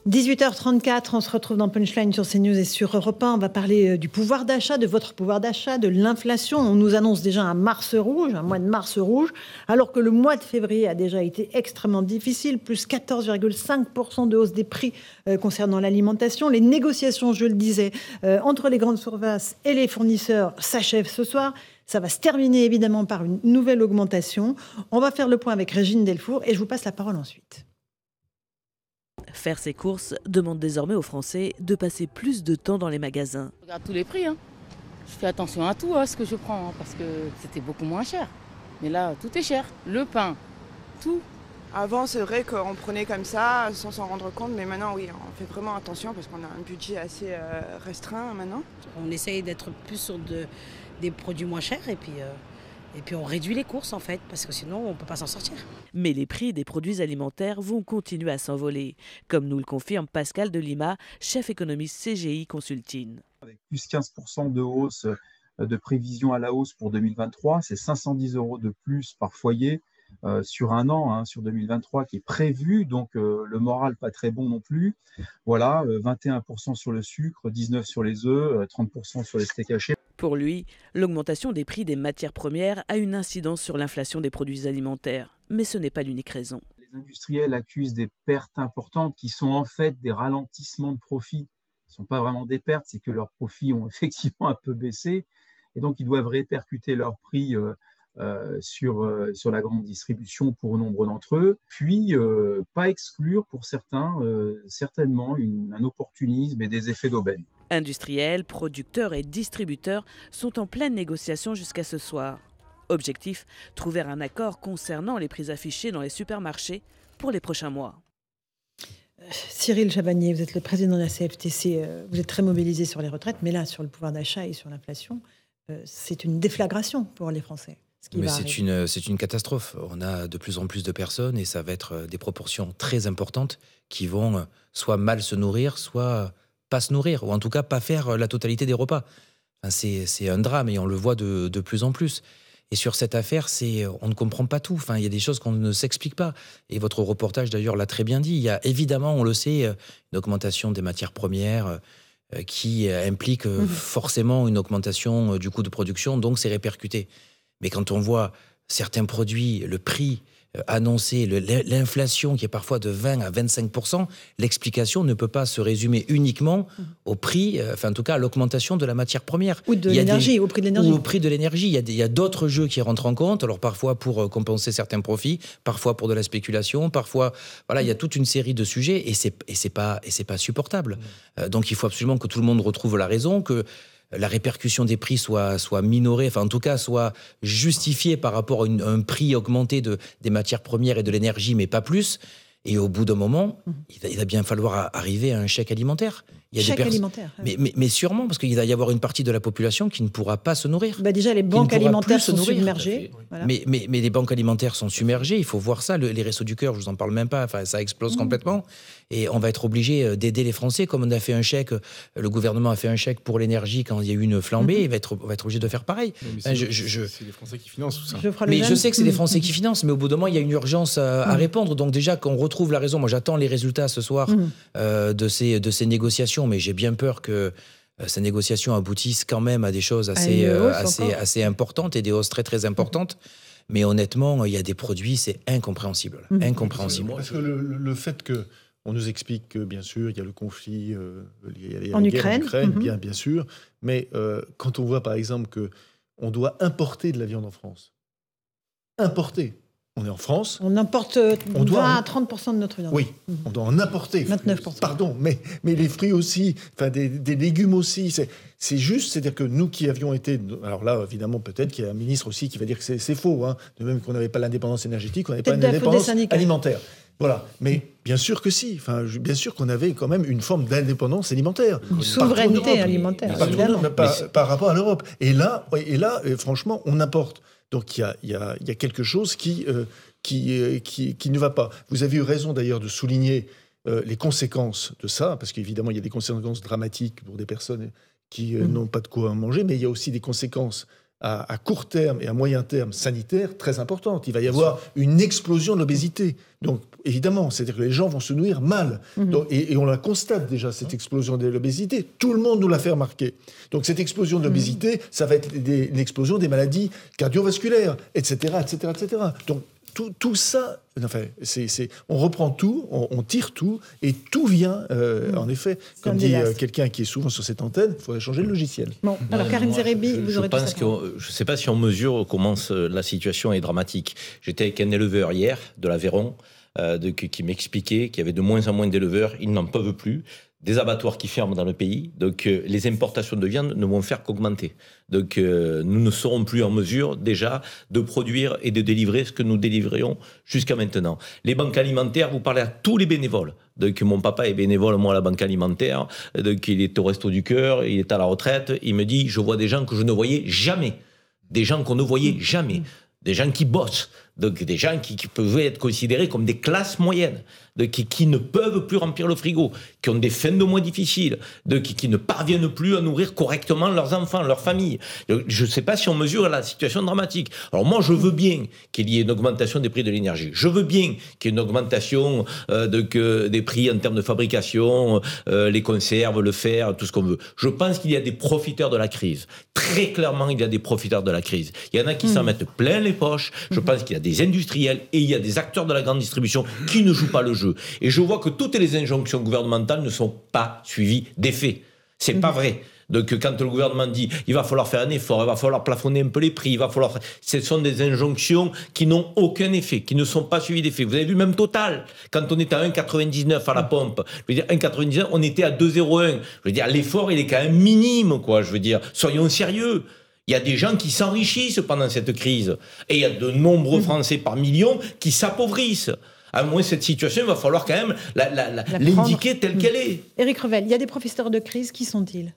18h34, on se retrouve dans Punchline sur CNews et sur Europe 1. On va parler euh, du pouvoir d'achat, de votre pouvoir d'achat, de l'inflation. On nous annonce déjà un mars rouge, un mois de mars rouge, alors que le mois de février a déjà été extrêmement difficile, plus 14,5% de hausse des prix euh, concernant l'alimentation. Les négociations, je le disais, euh, entre les grandes surfaces et les fournisseurs s'achèvent ce soir. Ça va se terminer évidemment par une nouvelle augmentation. On va faire le point avec Régine Delfour et je vous passe la parole ensuite. Faire ses courses demande désormais aux Français de passer plus de temps dans les magasins. Je regarde tous les prix. hein. Je fais attention à tout, à ce que je prends, hein, parce que c'était beaucoup moins cher. Mais là, tout est cher. Le pain, tout. Avant, c'est vrai qu'on prenait comme ça sans s'en rendre compte, mais maintenant, oui, on fait vraiment attention parce qu'on a un budget assez euh, restreint maintenant. On essaye d'être plus sur de, des produits moins chers et puis, euh, et puis on réduit les courses en fait, parce que sinon on ne peut pas s'en sortir. Mais les prix des produits alimentaires vont continuer à s'envoler, comme nous le confirme Pascal de Lima, chef économiste CGI Consulting. Avec plus 15% de hausse euh, de prévision à la hausse pour 2023, c'est 510 euros de plus par foyer. Euh, sur un an, hein, sur 2023, qui est prévu. Donc, euh, le moral pas très bon non plus. Voilà, 21% sur le sucre, 19% sur les œufs, 30% sur les steaks hachés. Pour lui, l'augmentation des prix des matières premières a une incidence sur l'inflation des produits alimentaires. Mais ce n'est pas l'unique raison. Les industriels accusent des pertes importantes qui sont en fait des ralentissements de profits. Ce ne sont pas vraiment des pertes, c'est que leurs profits ont effectivement un peu baissé. Et donc, ils doivent répercuter leurs prix. Euh, sur, euh, sur la grande distribution pour nombre d'entre eux, puis euh, pas exclure pour certains certainement un opportunisme et des effets d'aubaine. Industriels, producteurs et distributeurs sont en pleine négociation jusqu'à ce soir. Objectif, trouver un accord concernant les prix affichés dans les supermarchés pour les prochains mois. Cyril Chabagnier, vous êtes le président de la CFTC, vous êtes très mobilisé sur les retraites, mais là, sur le pouvoir d'achat et sur l'inflation, c'est une déflagration pour les Français. Mais c'est une, c'est une catastrophe. On a de plus en plus de personnes et ça va être euh, des proportions très importantes qui vont euh, soit mal se nourrir, soit pas se nourrir, ou en tout cas pas faire euh, la totalité des repas. Enfin, c'est, un drame et on le voit de, de, plus en plus. Et sur cette affaire, c'est, on ne comprend pas tout. Enfin, il y a des choses qu'on ne s'explique pas. Et votre reportage, d'ailleurs, l'a très bien dit. Il y a évidemment, on le sait, une augmentation des matières premières qui implique mmh forcément une augmentation du coût de production, donc c'est répercuté. Mais quand on voit certains produits, le prix euh, annoncé, l'inflation qui est parfois de 20 à 25% l'explication ne peut pas se résumer uniquement mmh. au prix, euh, enfin en tout cas à l'augmentation de la matière première. Ou de l'énergie, au prix de l'énergie. Ou au prix de l'énergie. Il y a d'autres jeux qui rentrent en compte, alors parfois pour euh, compenser certains profits, parfois pour de la spéculation, parfois... Voilà, il y a toute une série de sujets et c'est pas, pas supportable. Mmh. donc il faut absolument que tout le monde retrouve la raison, que la répercussion des prix soit, soit minorée, enfin en tout cas soit justifiée par rapport à, un prix augmenté de, des matières premières et de l'énergie, mais pas plus. Et au bout d'un moment, mmh. il va, bien falloir arriver à un chèque alimentaire. Il y a chèque alimentaire. Mais, mais, mais, sûrement, parce qu'il va y avoir une partie de la population qui ne pourra pas se nourrir. Bah déjà, les banques alimentaires sont submergées. Mais, mais, mais, les banques alimentaires sont submergées, il faut voir ça. les Restos du Cœur, je vous en parle même pas, enfin, ça explose mmh. complètement. Et on va être obligé euh, d'aider les Français, comme on a fait un chèque, euh, le gouvernement a fait un chèque pour l'énergie quand il y a eu une flambée, mmh. il va être, on va être obligé de faire pareil. C'est les Français qui financent tout ça. mais je sais que c'est les Français qui financent, mais au bout d'un moment, il y a une urgence à, répondre. Donc déjà, qu'on retrouve la raison, moi j'attends les résultats ce soir euh, de, ces, de ces négociations, mais j'ai bien peur que euh, ces négociations aboutissent quand même à des choses assez, euh, assez, assez importantes et des hausses très très importantes. Mais honnêtement, il y a des produits, c'est incompréhensible. Mmh. Incompréhensible. Parce que le, fait que on nous explique que, bien sûr, il y a le conflit euh, en, Ukraine. Ukraine mmh. bien, bien sûr. Mais quand on voit, par exemple, que on doit importer de la viande en France, importer, on est en France. On importe on 20 doit à 30% de notre viande. Oui, on doit en importer. 29% Pardon, mais, mais les fruits aussi, enfin des, des légumes aussi. C'est juste, c'est-à-dire que nous qui avions été. Alors là, évidemment, peut-être qu'il y a un ministre aussi qui va dire que c'est faux. Hein, de même qu'on n'avait pas l'indépendance énergétique, on n'avait pas l'indépendance alimentaire. Voilà, mais bien sûr que si. Enfin, bien sûr qu'on avait quand même une forme d'indépendance alimentaire. Une souveraineté alimentaire, par, par, rapport à l'Europe. Et là, et là, euh, franchement, on importe. Donc il y a, y a, y a quelque chose qui, euh, qui, euh, qui, qui, ne va pas. Vous avez eu raison d'ailleurs de souligner euh, les conséquences de ça, parce qu'évidemment il y a des conséquences dramatiques pour des personnes qui mmh. n'ont pas de quoi manger, mais il y a aussi des conséquences à, à, court terme et à moyen terme sanitaires très importantes. Il va y avoir une explosion de l'obésité. Donc évidemment, c'est-à-dire que les gens vont se nourrir mal. Mhm. et, on la constate déjà, cette explosion de l'obésité. Tout le monde nous l'a fait remarquer. Donc cette explosion de l'obésité, mhm. ça va être une explosion des maladies cardiovasculaires, etc., etc., etc. Donc tout, ça, enfin, on reprend tout, on, tire tout, et tout vient, euh, mhm. en effet, comme dit euh, quelqu'un qui est souvent sur cette antenne, il faudrait changer le logiciel. Bon, alors Karim Zerebi, vous je aurez pense que, Je ne sais pas si on mesure comment la situation est dramatique. J'étais avec un éleveur hier de l'Aveyron, euh, de, qui, m'expliquaient qu'il y avait de moins en moins d'éleveurs, ils n'en peuvent plus des abattoirs qui ferment dans le pays, donc euh, les importations de viande ne vont faire qu'augmenter. Donc euh, nous ne serons plus en mesure déjà de produire et de délivrer ce que nous délivrions jusqu'à maintenant. Les banques alimentaires, vous parlez à tous les bénévoles. Donc mon papa est bénévole, moi, à la banque alimentaire. Donc il est au resto du cœur, il est à la retraite. Il me dit, je vois des gens que je ne voyais jamais. Des gens qu'on ne voyait jamais. Des gens qui bossent. Donc des gens qui, qui peuvent être considérés comme des classes moyennes de, qui, qui, ne peuvent plus remplir le frigo, qui ont des fins de mois difficiles, de, qui, qui, ne parviennent plus à nourrir correctement leurs enfants, leurs familles. Je ne sais pas si on mesure la situation dramatique. Alors moi, je veux bien qu'il y ait une augmentation des prix de l'énergie. Je veux bien qu'il y ait une augmentation euh, de, que, des prix en termes de fabrication, euh, les conserves, le fer, tout ce qu'on veut. Je pense qu'il y a des profiteurs de la crise. Très clairement, il y a des profiteurs de la crise. Il y en a qui mmh. s'en mettent plein les poches. Je mmh. pense qu'il y a des industriels et il y a des acteurs de la grande distribution qui ne jouent pas le jeu. Et je vois que toutes les injonctions gouvernementales ne sont pas suivies d'effet. C'est pas vrai. Donc quand le gouvernement dit il va falloir faire un effort, il va falloir plafonner un peu les prix, il va falloir ce sont des injonctions qui n'ont aucun effet, qui ne sont pas suivies d'effet. Vous avez vu même Total quand on était à 1,99 à la pompe, je veux dire 1,99, on était à 2,01. Je veux dire l'effort il est quand même minime quoi, je veux dire soyons sérieux. Il y a des gens qui s'enrichissent pendant cette crise et il y a de nombreux Français par millions qui s'appauvrissent à moins cette situation, il va falloir quand même l'indiquer telle qu'elle est. Éric Revel, il y a des professeurs de crise, qui sont-ils?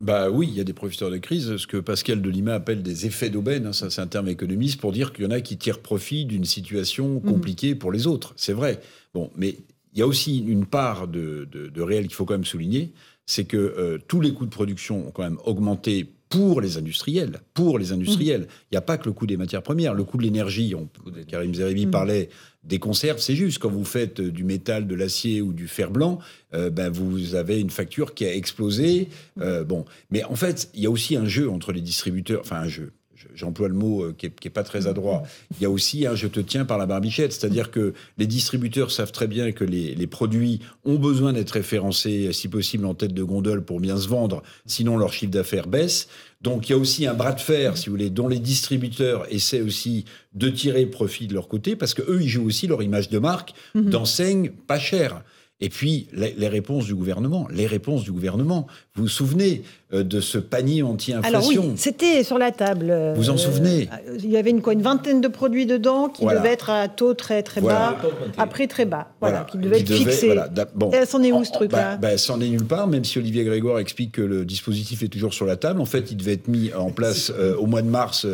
Bah oui, il y a des professeurs de crise, ce que Pascal Delima appelle des effets d'aubaine, hein, ça c'est un terme économiste pour dire qu'il y en a qui tirent profit d'une situation mhm. compliquée pour les autres. C'est vrai. Bon, mais il y a aussi une part de, réel qu'il faut quand même souligner, c'est que euh, tous les coûts de production ont quand même augmenté pour les industriels. Pour les industriels. Il n'y a pas que le coût des matières premières. Le coût de l'énergie, Karim Zeribi mm. parlait des conserves, c'est juste. Quand vous faites du métal, de l'acier ou du fer blanc, euh, ben vous avez une facture qui a explosé. Euh, bon, mais en fait, il y a aussi un jeu entre les distributeurs, enfin un jeu j'emploie le mot euh, qui n'est pas très adroit, il y a aussi un je te tiens par la barbichette, c'est-à-dire que les distributeurs savent très bien que les, les produits ont besoin d'être référencés, si possible, en tête de gondole pour bien se vendre, sinon leur chiffre d'affaires baisse. Donc il y a aussi un bras de fer, si vous voulez, dont les distributeurs essaient aussi de tirer profit de leur côté, parce qu'eux, ils jouent aussi leur image de marque mhm. d'enseigne pas chère. Et puis, les, réponses du gouvernement. Les réponses du gouvernement. Vous vous souvenez euh, de ce panier anti-inflation Alors oui, c'était sur la table. Vous vous en souvenez euh, Il y avait une, quoi, une vingtaine de produits dedans qui devaient être à taux très très bas, après très bas, voilà, qui devaient être fixés. Bon. Et c'en est où ce truc-là bah, bah, C'en est nulle part, même si Olivier Grégoire explique que le dispositif est toujours sur la table. En fait, il devait être mis en place euh, au mois de mars.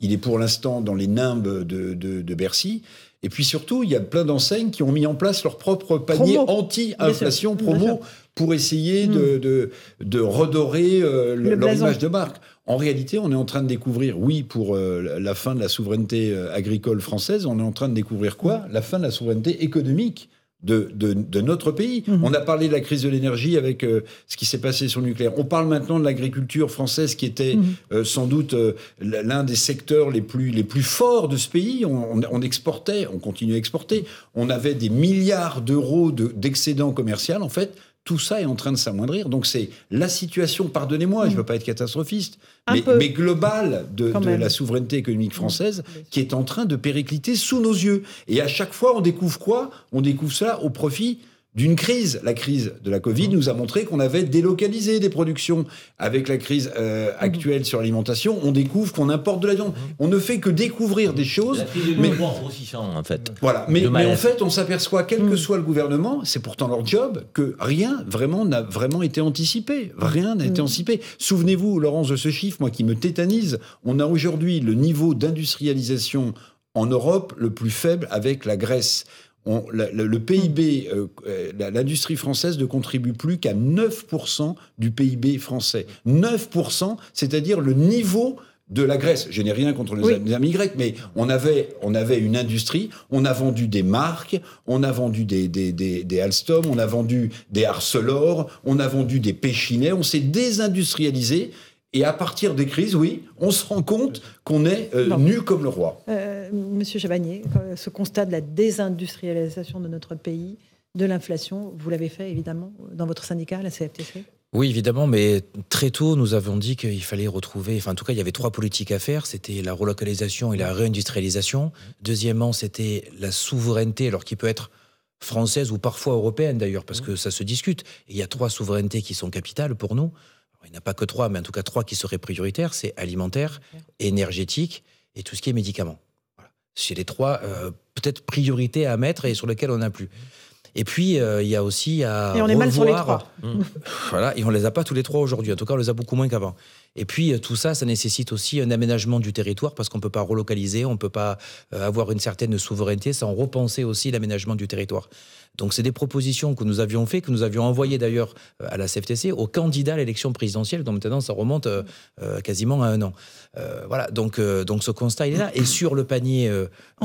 il est pour l'instant dans les nimbes de, de, de Bercy. Et puis surtout, il y a plein d'enseignes qui ont mis en place leur propre panier anti-inflation promo pour essayer de, hmm. de, redorer euh, leur image de marque. En réalité, on est en train de découvrir, oui, pour euh, la fin de la souveraineté euh, agricole française, on est en train de découvrir quoi? La fin de la souveraineté économique de, de, notre pays. Mhm. On a parlé de la crise de l'énergie avec euh, ce qui s'est passé sur le nucléaire. On parle maintenant de l'agriculture française qui était mhm. euh, sans doute euh, l'un des secteurs les plus, les plus forts de ce pays. On, on, exportait, on continue à exporter. On avait des milliards d'euros d'excédents commerciaux. En fait, tout ça est en train de s'amoindrir. Donc c'est la situation, pardonnez-moi, je ne veux pas être catastrophiste, mais, mais, globale de, la souveraineté économique française qui est en train de péricliter sous nos yeux. Et à chaque fois, on découvre quoi? On découvre ça au profit d'une crise. La crise de la Covid nous a montré qu'on avait délocalisé des productions. Avec la crise euh, actuelle sur l'alimentation, on découvre qu'on importe de la viande. On ne fait que découvrir des choses. mais en fait. Voilà. Mais, en fait, on s'aperçoit, quel que soit le gouvernement, c'est pourtant leur job, que rien vraiment n'a vraiment été anticipé. Rien n'a été anticipé. Souvenez-vous, Laurence, de ce chiffre, moi qui me tétanise. On a aujourd'hui le niveau d'industrialisation en Europe le plus faible avec la Grèce le, PIB, euh, euh, l'industrie française ne contribue plus qu'à 9% du PIB français. 9%, c'est-à-dire le niveau de la Grèce. Je n'ai rien contre les amis grecs, mais on avait, on avait une industrie, on a vendu des marques, on a vendu des, des, des, Alstom, on a vendu des Arcelor, on a vendu des Péchinets, on s'est désindustrialisé. Et à partir des crises, oui, on se rend compte qu'on est euh, nu comme le roi. Euh, Monsieur Chabagnier, ce constat de la désindustrialisation de notre pays, de l'inflation, vous l'avez fait évidemment dans votre syndicat, la CFTC Oui, évidemment, mais très tôt, nous avons dit qu'il fallait retrouver, enfin en tout cas, il y avait trois politiques à faire, c'était la relocalisation et la réindustrialisation. Deuxièmement, c'était la souveraineté, alors qui peut être française ou parfois européenne d'ailleurs, parce que ça se discute. Et il y a trois souverainetés qui sont capitales pour nous. Il n'y en a pas que trois, mais en tout cas trois qui seraient prioritaires, c'est alimentaire, énergétique et tout ce qui est médicaments. Voilà. C'est les trois euh, peut-être priorités à mettre et sur lesquelles on n'a plus. Et puis, euh, il y a aussi à. Et on est mal sur les trois. voilà, et on les a pas tous les trois aujourd'hui. En tout cas, on les a beaucoup moins qu'avant. Et puis, euh, tout ça, ça nécessite aussi un aménagement du territoire parce qu'on ne peut pas relocaliser, on ne peut pas euh, avoir une certaine souveraineté sans repenser aussi l'aménagement du territoire. Donc, c'est des propositions que nous avions fait, que nous avions envoyées d'ailleurs à la CFTC, aux candidats à l'élection présidentielle, dont maintenant ça remonte quasiment à un an. voilà, donc, donc ce constat, il est là. Et sur le panier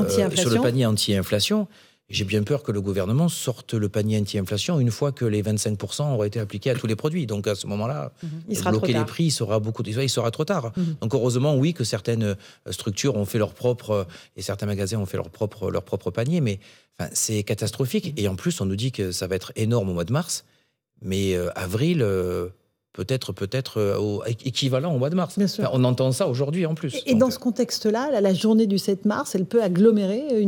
sur le panier anti-inflation, j'ai bien peur que le gouvernement sorte le panier anti-inflation une fois que les 25% auraient été appliqués à tous les produits. Donc à ce moment-là, mhm. bloquer les prix, il sera beaucoup, il sera trop tard. Mhm. Donc heureusement, oui, que certaines euh, structures ont fait leur propre euh, et certains magasins ont fait leur propre leur propre panier, mais c'est catastrophique. Et en plus, on nous dit que ça va être énorme au mois de mars, mais euh, avril peut-être peut-être euh, équivalent au mois de mars. on entend ça aujourd'hui en plus. Et, dans ce contexte-là, la, journée du 7 mars, elle peut agglomérer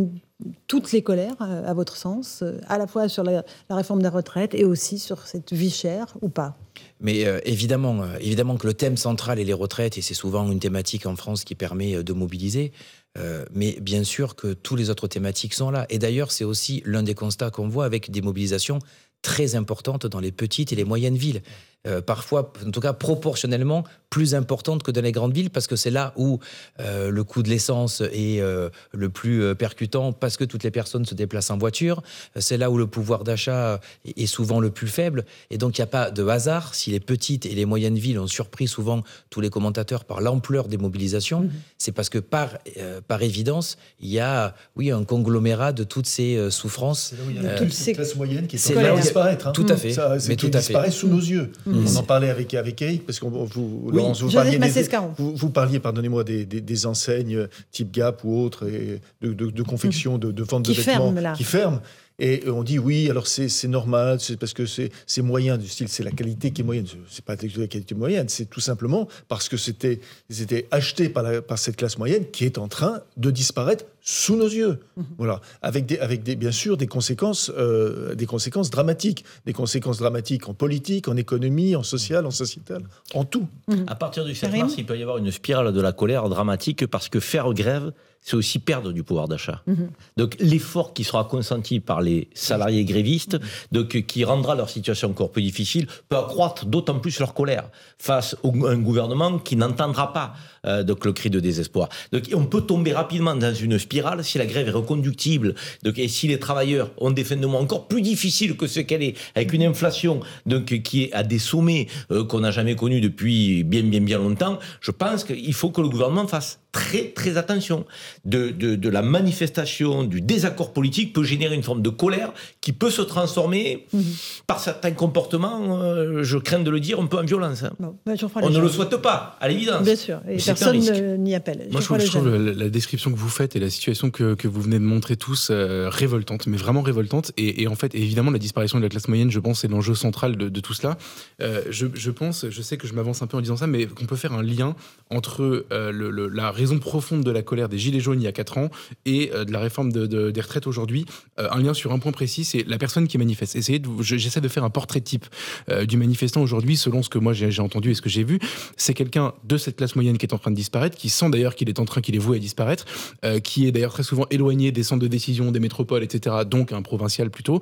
toutes les colères, euh, à votre sens, euh, à la fois sur la, réforme des retraites et aussi sur cette vie chère ou pas mais évidemment, évidemment que le thème central est les retraites, et c'est souvent une thématique en France qui permet de mobiliser. mais bien sûr que tous les autres thématiques sont là. Et d'ailleurs, c'est aussi l'un des constats qu'on voit avec des mobilisations très importantes dans les petites et les moyennes villes. Euh, parfois, en tout cas proportionnellement, plus importante que dans les grandes villes, parce que c'est là où euh, le coût de l'essence est euh, le plus percutant, parce que toutes les personnes se déplacent en voiture. C'est là où le pouvoir d'achat est souvent le plus faible. Et donc, il n'y a pas de hasard si les petites et les moyennes villes ont surpris souvent tous les commentateurs par l'ampleur des mobilisations. Mhm. C'est parce que par, par évidence, il y a, oui, un conglomérat de toutes ces souffrances. C'est là où il y a toutes ces classes moyennes qui sont en train disparaître. Hein. Tout à fait. Ça, mais tout à fait. disparaît sous nos yeux. Mhm. On en parlait avec, avec Eric, parce que vous, vous, parliez, vous, parliez, pardonnez-moi, des, des, enseignes type Gap ou autres, et de, de, confection, de, de vente de vêtements qui ferment. Et on dit oui, alors c'est normal, c'est parce que c'est moyen du style, c'est la qualité qui est moyenne. C'est pas la qualité moyenne, c'est tout simplement parce que c'était acheté par, la, par cette classe moyenne qui est en train de disparaître sous nos yeux. Mhm. Voilà, avec des, avec des, bien sûr des conséquences, euh, des conséquences dramatiques, des conséquences dramatiques en politique, en économie, en social, en sociétal, en tout. Mhm. À partir du 7 mars, il peut y avoir une spirale de la colère dramatique parce que faire grève, c'est aussi perdre du pouvoir d'achat. Mhm. Donc l'effort qui sera consenti par les salariés grévistes, donc, qui rendra leur situation encore plus difficile, peut accroître d'autant plus leur colère face à un gouvernement qui n'entendra pas euh, donc, le cri de désespoir. Donc on peut tomber rapidement dans une spirale si la grève est reconductible donc, et si les travailleurs ont des fins de mois encore plus difficiles que ce qu'elle est, avec une inflation donc, qui est à des sommets euh, qu'on n'a jamais connus depuis bien bien bien longtemps, je pense qu'il faut que le gouvernement fasse très très attention. De, de, la manifestation, du désaccord politique peut générer une forme de colère qui peut se transformer mhm. par certains comportements, euh, je crains de le dire, un peu en violence. Hein. Bah, On ne le souhaite pas, à l'évidence. Bien sûr, et personne n'y appelle. Moi, je trouve, la, description que vous faites et la situation que, que vous venez de montrer tous euh, révoltante, mais vraiment révoltante. Et, en fait, évidemment, la disparition de la classe moyenne, je pense, c'est l'enjeu central de, tout cela. Euh, je, je, pense, je sais que je m'avance un peu en disant ça, mais qu'on peut faire un lien entre le, la raison raison profonde de la colère des Gilets jaunes il y a 4 ans et euh, de la réforme de, des retraites aujourd'hui. Euh, un lien sur un point précis, c'est la personne qui manifeste. Essayez j'essaie de faire un portrait type euh, du manifestant aujourd'hui, selon ce que moi j'ai entendu et ce que j'ai vu. C'est quelqu'un de cette classe moyenne qui est en train de disparaître, qui sent d'ailleurs qu'il est en train, qu'il est voué à disparaître, qui est d'ailleurs très souvent éloigné des centres de décision, des métropoles, etc. Donc un provincial plutôt,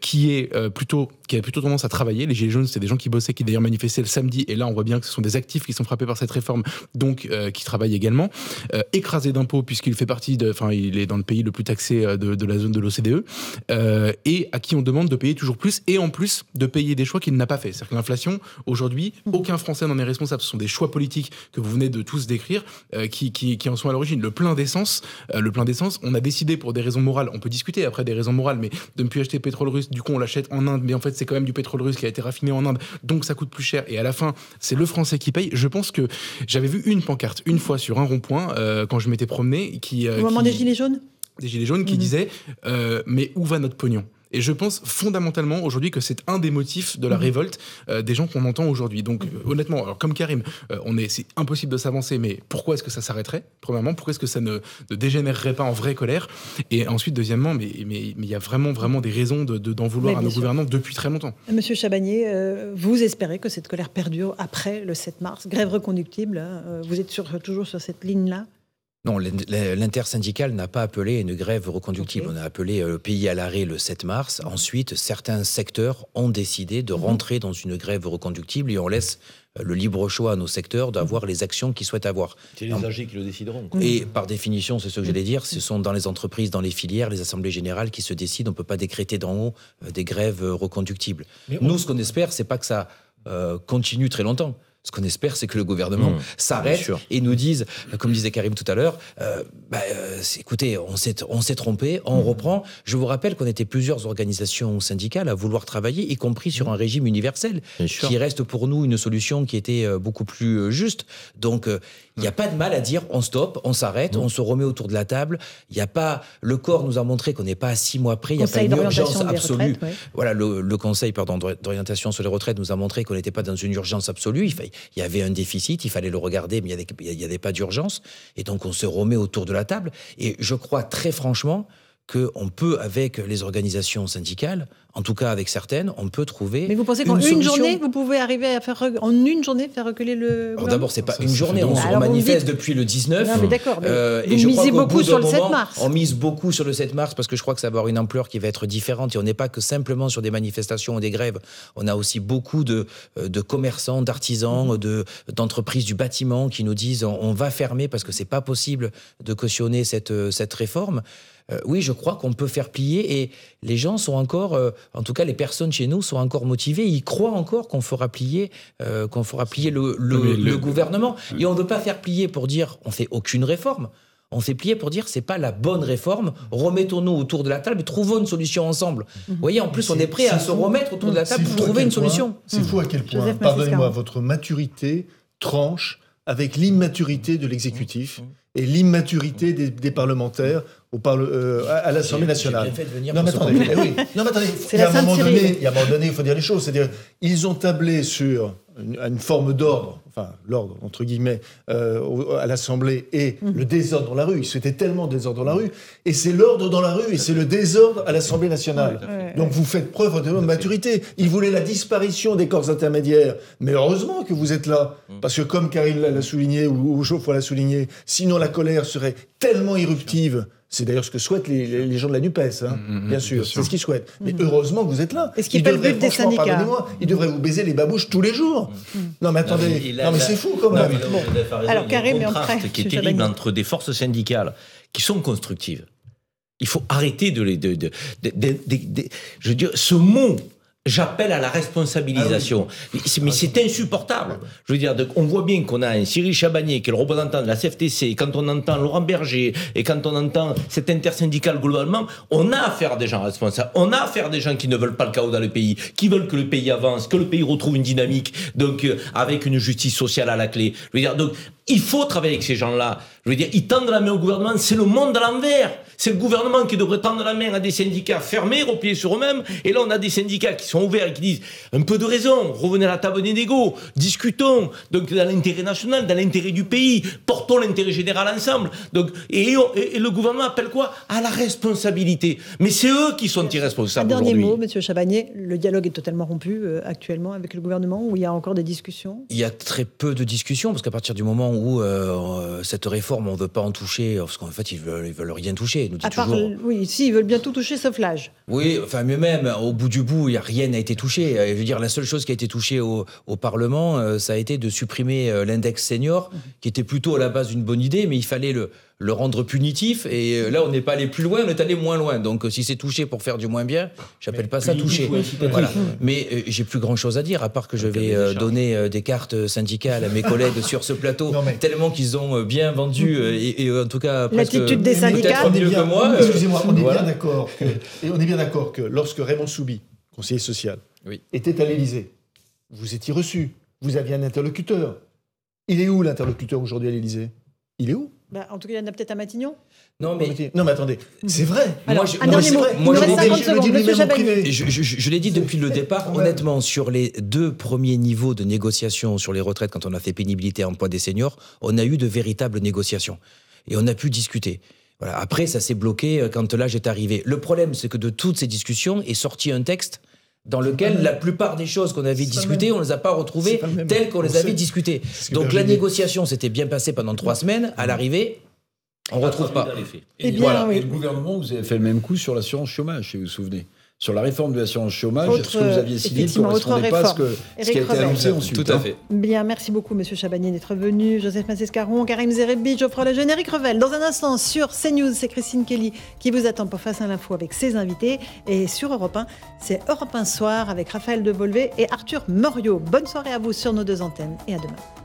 qui est plutôt qui a plutôt tendance à travailler. Les Gilets jaunes, c'est des gens qui bossaient, qui d'ailleurs manifestaient le samedi. Et là, on voit bien que ce sont des actifs qui sont frappés par cette réforme, donc qui travaillent également. Euh, écrasé d'impôts puisqu'il fait partie de, enfin, il est dans le pays le plus taxé euh, de, la zone de l'OCDE, euh, et à qui on demande de payer toujours plus, et en plus de payer des choix qu'il n'a pas fait. C'est-à-dire que l'inflation, aujourd'hui, mmh. aucun Français n'en est responsable. Ce sont des choix politiques que vous venez de tous décrire qui, qui, qui, en sont à l'origine. Le plein d'essence, le plein d'essence, on a décidé pour des raisons morales, on peut discuter après des raisons morales, mais de ne plus acheter pétrole russe, du coup on l'achète en Inde, mais en fait c'est quand même du pétrole russe qui a été raffiné en Inde, donc ça coûte plus cher, et à la fin c'est le Français qui paye. Je pense que j'avais vu une pancarte une fois sur un rond-point euh, quand je m'étais promené. Qui, euh, Au moment des Gilets jaunes? Des Gilets jaunes qui mhm. disaient euh, Mais où va notre pognon? Et je pense fondamentalement aujourd'hui que c'est un des motifs de la Mhm. révolte euh, des gens qu'on entend aujourd'hui. Donc euh, honnêtement, alors, comme Karim, euh, on est, c'est impossible de s'avancer, mais pourquoi est-ce que ça s'arrêterait Premièrement, pourquoi est-ce que ça ne, ne dégénérerait pas en vraie colère? Et ensuite, deuxièmement, mais il mais, y a vraiment, vraiment des raisons de- de- d'en vouloir à nos gouvernants depuis très longtemps. Monsieur Chabagnier, euh, vous espérez que cette colère perdure après le 7 mars? Grève reconductible, hein, vous êtes sur- toujours sur cette ligne-là? Non, l'in- l'intersyndicale n'a pas appelé une grève reconductible. On a appelé euh, le pays à l'arrêt le 7 mars. Ensuite, certains secteurs ont décidé de rentrer dans une grève reconductible et on laisse euh, le libre choix à nos secteurs d'avoir les actions qu'ils souhaitent avoir. C'est les âgés qui le décideront. Et par définition, c'est ce que j'allais dire, ce sont dans les entreprises, dans les filières, les assemblées générales qui se décident. On ne peut pas décréter d'en haut euh, des grèves reconductibles. Mais on- Nous, ce qu'on espère, c'est pas que ça euh, continue très longtemps. Ce qu'on espère, c'est que le gouvernement Mmh, s'arrête bien sûr. et nous dise, comme disait Karim tout à l'heure, euh, bah, euh, écoutez, on s'est, on s'est trompé, on Mmh. reprend. Je vous rappelle qu'on était plusieurs organisations syndicales à vouloir travailler, y compris sur un régime universel, qui reste pour nous une solution qui était euh, beaucoup plus euh, juste. Donc, euh, il n'y a pas de mal à dire on stoppe, on s'arrête, on se remet autour de la table. Il n'y a pas. Le corps nous a montré qu'on n'est pas à six mois près. Il n'y a pas une urgence absolue. ouais. Voilà, le, le Conseil pardon, d'ori- d'orientation sur les retraites nous a montré qu'on n'était pas dans une urgence absolue. Il, y avait un déficit, il fallait le regarder, mais il n'y avait, il y avait pas d'urgence. Et donc, on se remet autour de la table. Et je crois très franchement qu'on peut, avec les organisations syndicales, en tout cas avec certaines, on peut trouver. Mais vous pensez qu'en une, journée, vous pouvez arriver à faire re- en une journée faire reculer le Alors d'abord, c'est pas une journée, on se manifeste dites- depuis le 19. Non, mais d'accord, mais Euh, vous et je crois misez qu'au beaucoup sur le 7 moment, mars. On mise beaucoup sur le 7 mars parce que je crois que ça va avoir une ampleur qui va être différente et on n'est pas que simplement sur des manifestations ou des grèves. On a aussi beaucoup de, euh, de commerçants, d'artisans, de, d'entreprises du bâtiment qui nous disent on, on va fermer parce que c'est pas possible de cautionner cette, euh, cette réforme. Euh, oui, je crois qu'on peut faire plier et les gens sont encore, euh, en tout cas les personnes chez nous sont encore motivées, ils croient encore qu'on fera plier, euh, qu'on fera plier le, le- Mais le- le gouvernement. Et on ne veut pas faire plier pour dire on fait aucune réforme. On fait plier pour dire c'est pas la bonne réforme. Remettons-nous autour de la table et trouvons une solution ensemble. Vous voyez, en plus, on est prêt à se remettre autour de la table pour trouver une point- solution. C'est fou à quel point, pardonnez-moi, votre maturité tranche avec l'immaturité de l'exécutif et l'immaturité des, des parlementaires au parle- euh, à, à l'Assemblée nationale. fait de venir non, mais attendez, eh oui. non, mais attendez, il y a un moment donné, il y a un moment donné, il faut dire les choses. C'est-à-dire, ils ont tablé sur une, une forme d'ordre, enfin l'ordre entre guillemets, euh, à l'Assemblée et Mhm. le désordre dans la rue. Ils souhaitaient tellement de désordre dans la rue, et c'est l'ordre dans la rue et c'est le désordre à l'Assemblée nationale. Donc vous faites preuve de maturité. Ils voulaient la disparition des corps intermédiaires, mais heureusement que vous êtes là, parce que comme Karine l'a l'a souligné ou, ou Geoffroy l'a souligné, sinon la colère serait tellement irruptive. C'est d'ailleurs ce que souhaitent les, les- les gens de la Nupes, hein, bien sûr. C'est ce qu'ils souhaitent. Mais heureusement que vous êtes là. Est-ce qu'il Ils n'est pas le devraient, but des syndicats pardonnez-moi, ils devraient vous baiser les babouches tous les jours. Non mais attendez, Non, mais il a- non mais c'est fou quand Non, même. mais vous avez raison, Alors, il y a Karim, un mais qui est terrible entre des forces syndicales qui sont constructives. Il faut arrêter de les. De, de, de- de- de- de- je veux dire, ce mot. J'appelle à la responsabilisation. Mais c'est- Mais c'est insupportable. Je veux dire, donc, on voit bien qu'on a un Cyril Chabagnier qui est le représentant de la CFTC, et quand on entend Laurent Berger, et quand on entend cette intersyndical globalement, on a affaire à des gens responsables. On a affaire à des gens qui ne veulent pas le chaos dans le pays, qui veulent que le pays avance, que le pays retrouve une dynamique, donc euh, avec une justice sociale à la clé. Je veux dire, donc il faut travailler avec ces gens-là. Je veux dire, ils tendent la main au gouvernement, c'est le monde à l'envers. C'est le gouvernement qui devrait tendre la main à des syndicats fermés, repliés sur eux-mêmes. Et là, on a des syndicats qui sont ouverts et qui disent un peu de raison, revenez à la table des négos, discutons. Donc, dans l'intérêt national, dans l'intérêt du pays, portons l'intérêt général ensemble. Donc, et, et- et le gouvernement appelle quoi? À la responsabilité. Mais c'est eux qui sont Un irresponsables dernier mot, Monsieur Chabagnier. Le dialogue est totalement rompu euh, actuellement avec le gouvernement, où il y a encore des discussions? Il y a très peu de discussions, parce qu'à partir du moment où euh, euh, cette réforme, on ne veut pas en toucher, parce qu'en fait, ils veulent, ils veulent rien toucher. Nous À part, toujours. oui, si, ils veulent bien tout toucher sauf l'âge. Oui, enfin, mieux même, au bout du bout, il y a rien n'a été touché. Je veux dire, la seule chose qui a été touchée au, au Parlement, euh, ça a été de supprimer euh, l'index senior, qui était plutôt à la base une bonne idée, mais il fallait le, le rendre punitif. Et euh, là, on n'est pas allé plus loin, on est allé moins loin. Donc, euh, si c'est touché pour faire du moins bien, j'appelle pas ça. Voilà. Mais euh, j'ai plus grand chose à dire, à part que je vais euh, donner euh, des cartes syndicales à mes collègues sur ce plateau, tellement qu'ils ont bien vendu, euh, et, et, en tout cas, L'attitude des syndicats. mieux que moi. Excusez-moi, on est voilà. bien d'accord que, et on est bien d'accord que lorsque Raymond Soubi, conseiller social, Oui. était à l'Élysée, vous étiez reçu, vous aviez un interlocuteur. Il est où l'interlocuteur aujourd'hui à l'Élysée? Il est où? Bah, en tout cas, il y en a peut-être à Matignon. Non, mais, non, mais attendez, c'est vrai. Alors, je- un dernier c'est mot. vrai. Moi, je l'ai 50 dit-. Je, je- je- je l'ai dit depuis le départ, honnêtement, sur les deux premiers niveaux de négociation sur les retraites, quand on a fait pénibilité et emploi des seniors, on a eu de véritables négociations. Et on a pu discuter. Voilà. Après, ça s'est bloqué euh, quand l'âge est arrivé. Le problème, c'est que de toutes ces discussions est sorti un texte dans lequel la plupart des choses qu'on avait discutées, on ne les a pas retrouvées pas telles qu'on On les avait discutées. Donc la négociation s'était bien passée pendant trois semaines. À l'arrivée, on ne retrouve pas. Eh bien, voilà. oui. Et le gouvernement, vous avez fait le même coup sur l'assurance chômage, si vous vous souvenez. Sur la réforme de l'assurance chômage, Autre, ce que vous aviez signé ne correspondait pas à ce, que, ce qui a été annoncé ensuite. Tout à hein. fait. Bien, merci beaucoup, Monsieur Chabanier, d'être venu. Joseph Massescaron, Karim Zerebi, Geoffroy Lejeune, Eric Revel. Dans un instant, sur CNews, c'est Christine Kelly qui vous attend pour Face à l'info avec ses invités. Et sur Europe 1, c'est Europe 1 Soir avec Raphaël Devolvé et Arthur Moriot. Bonne soirée à vous sur nos deux antennes et à demain.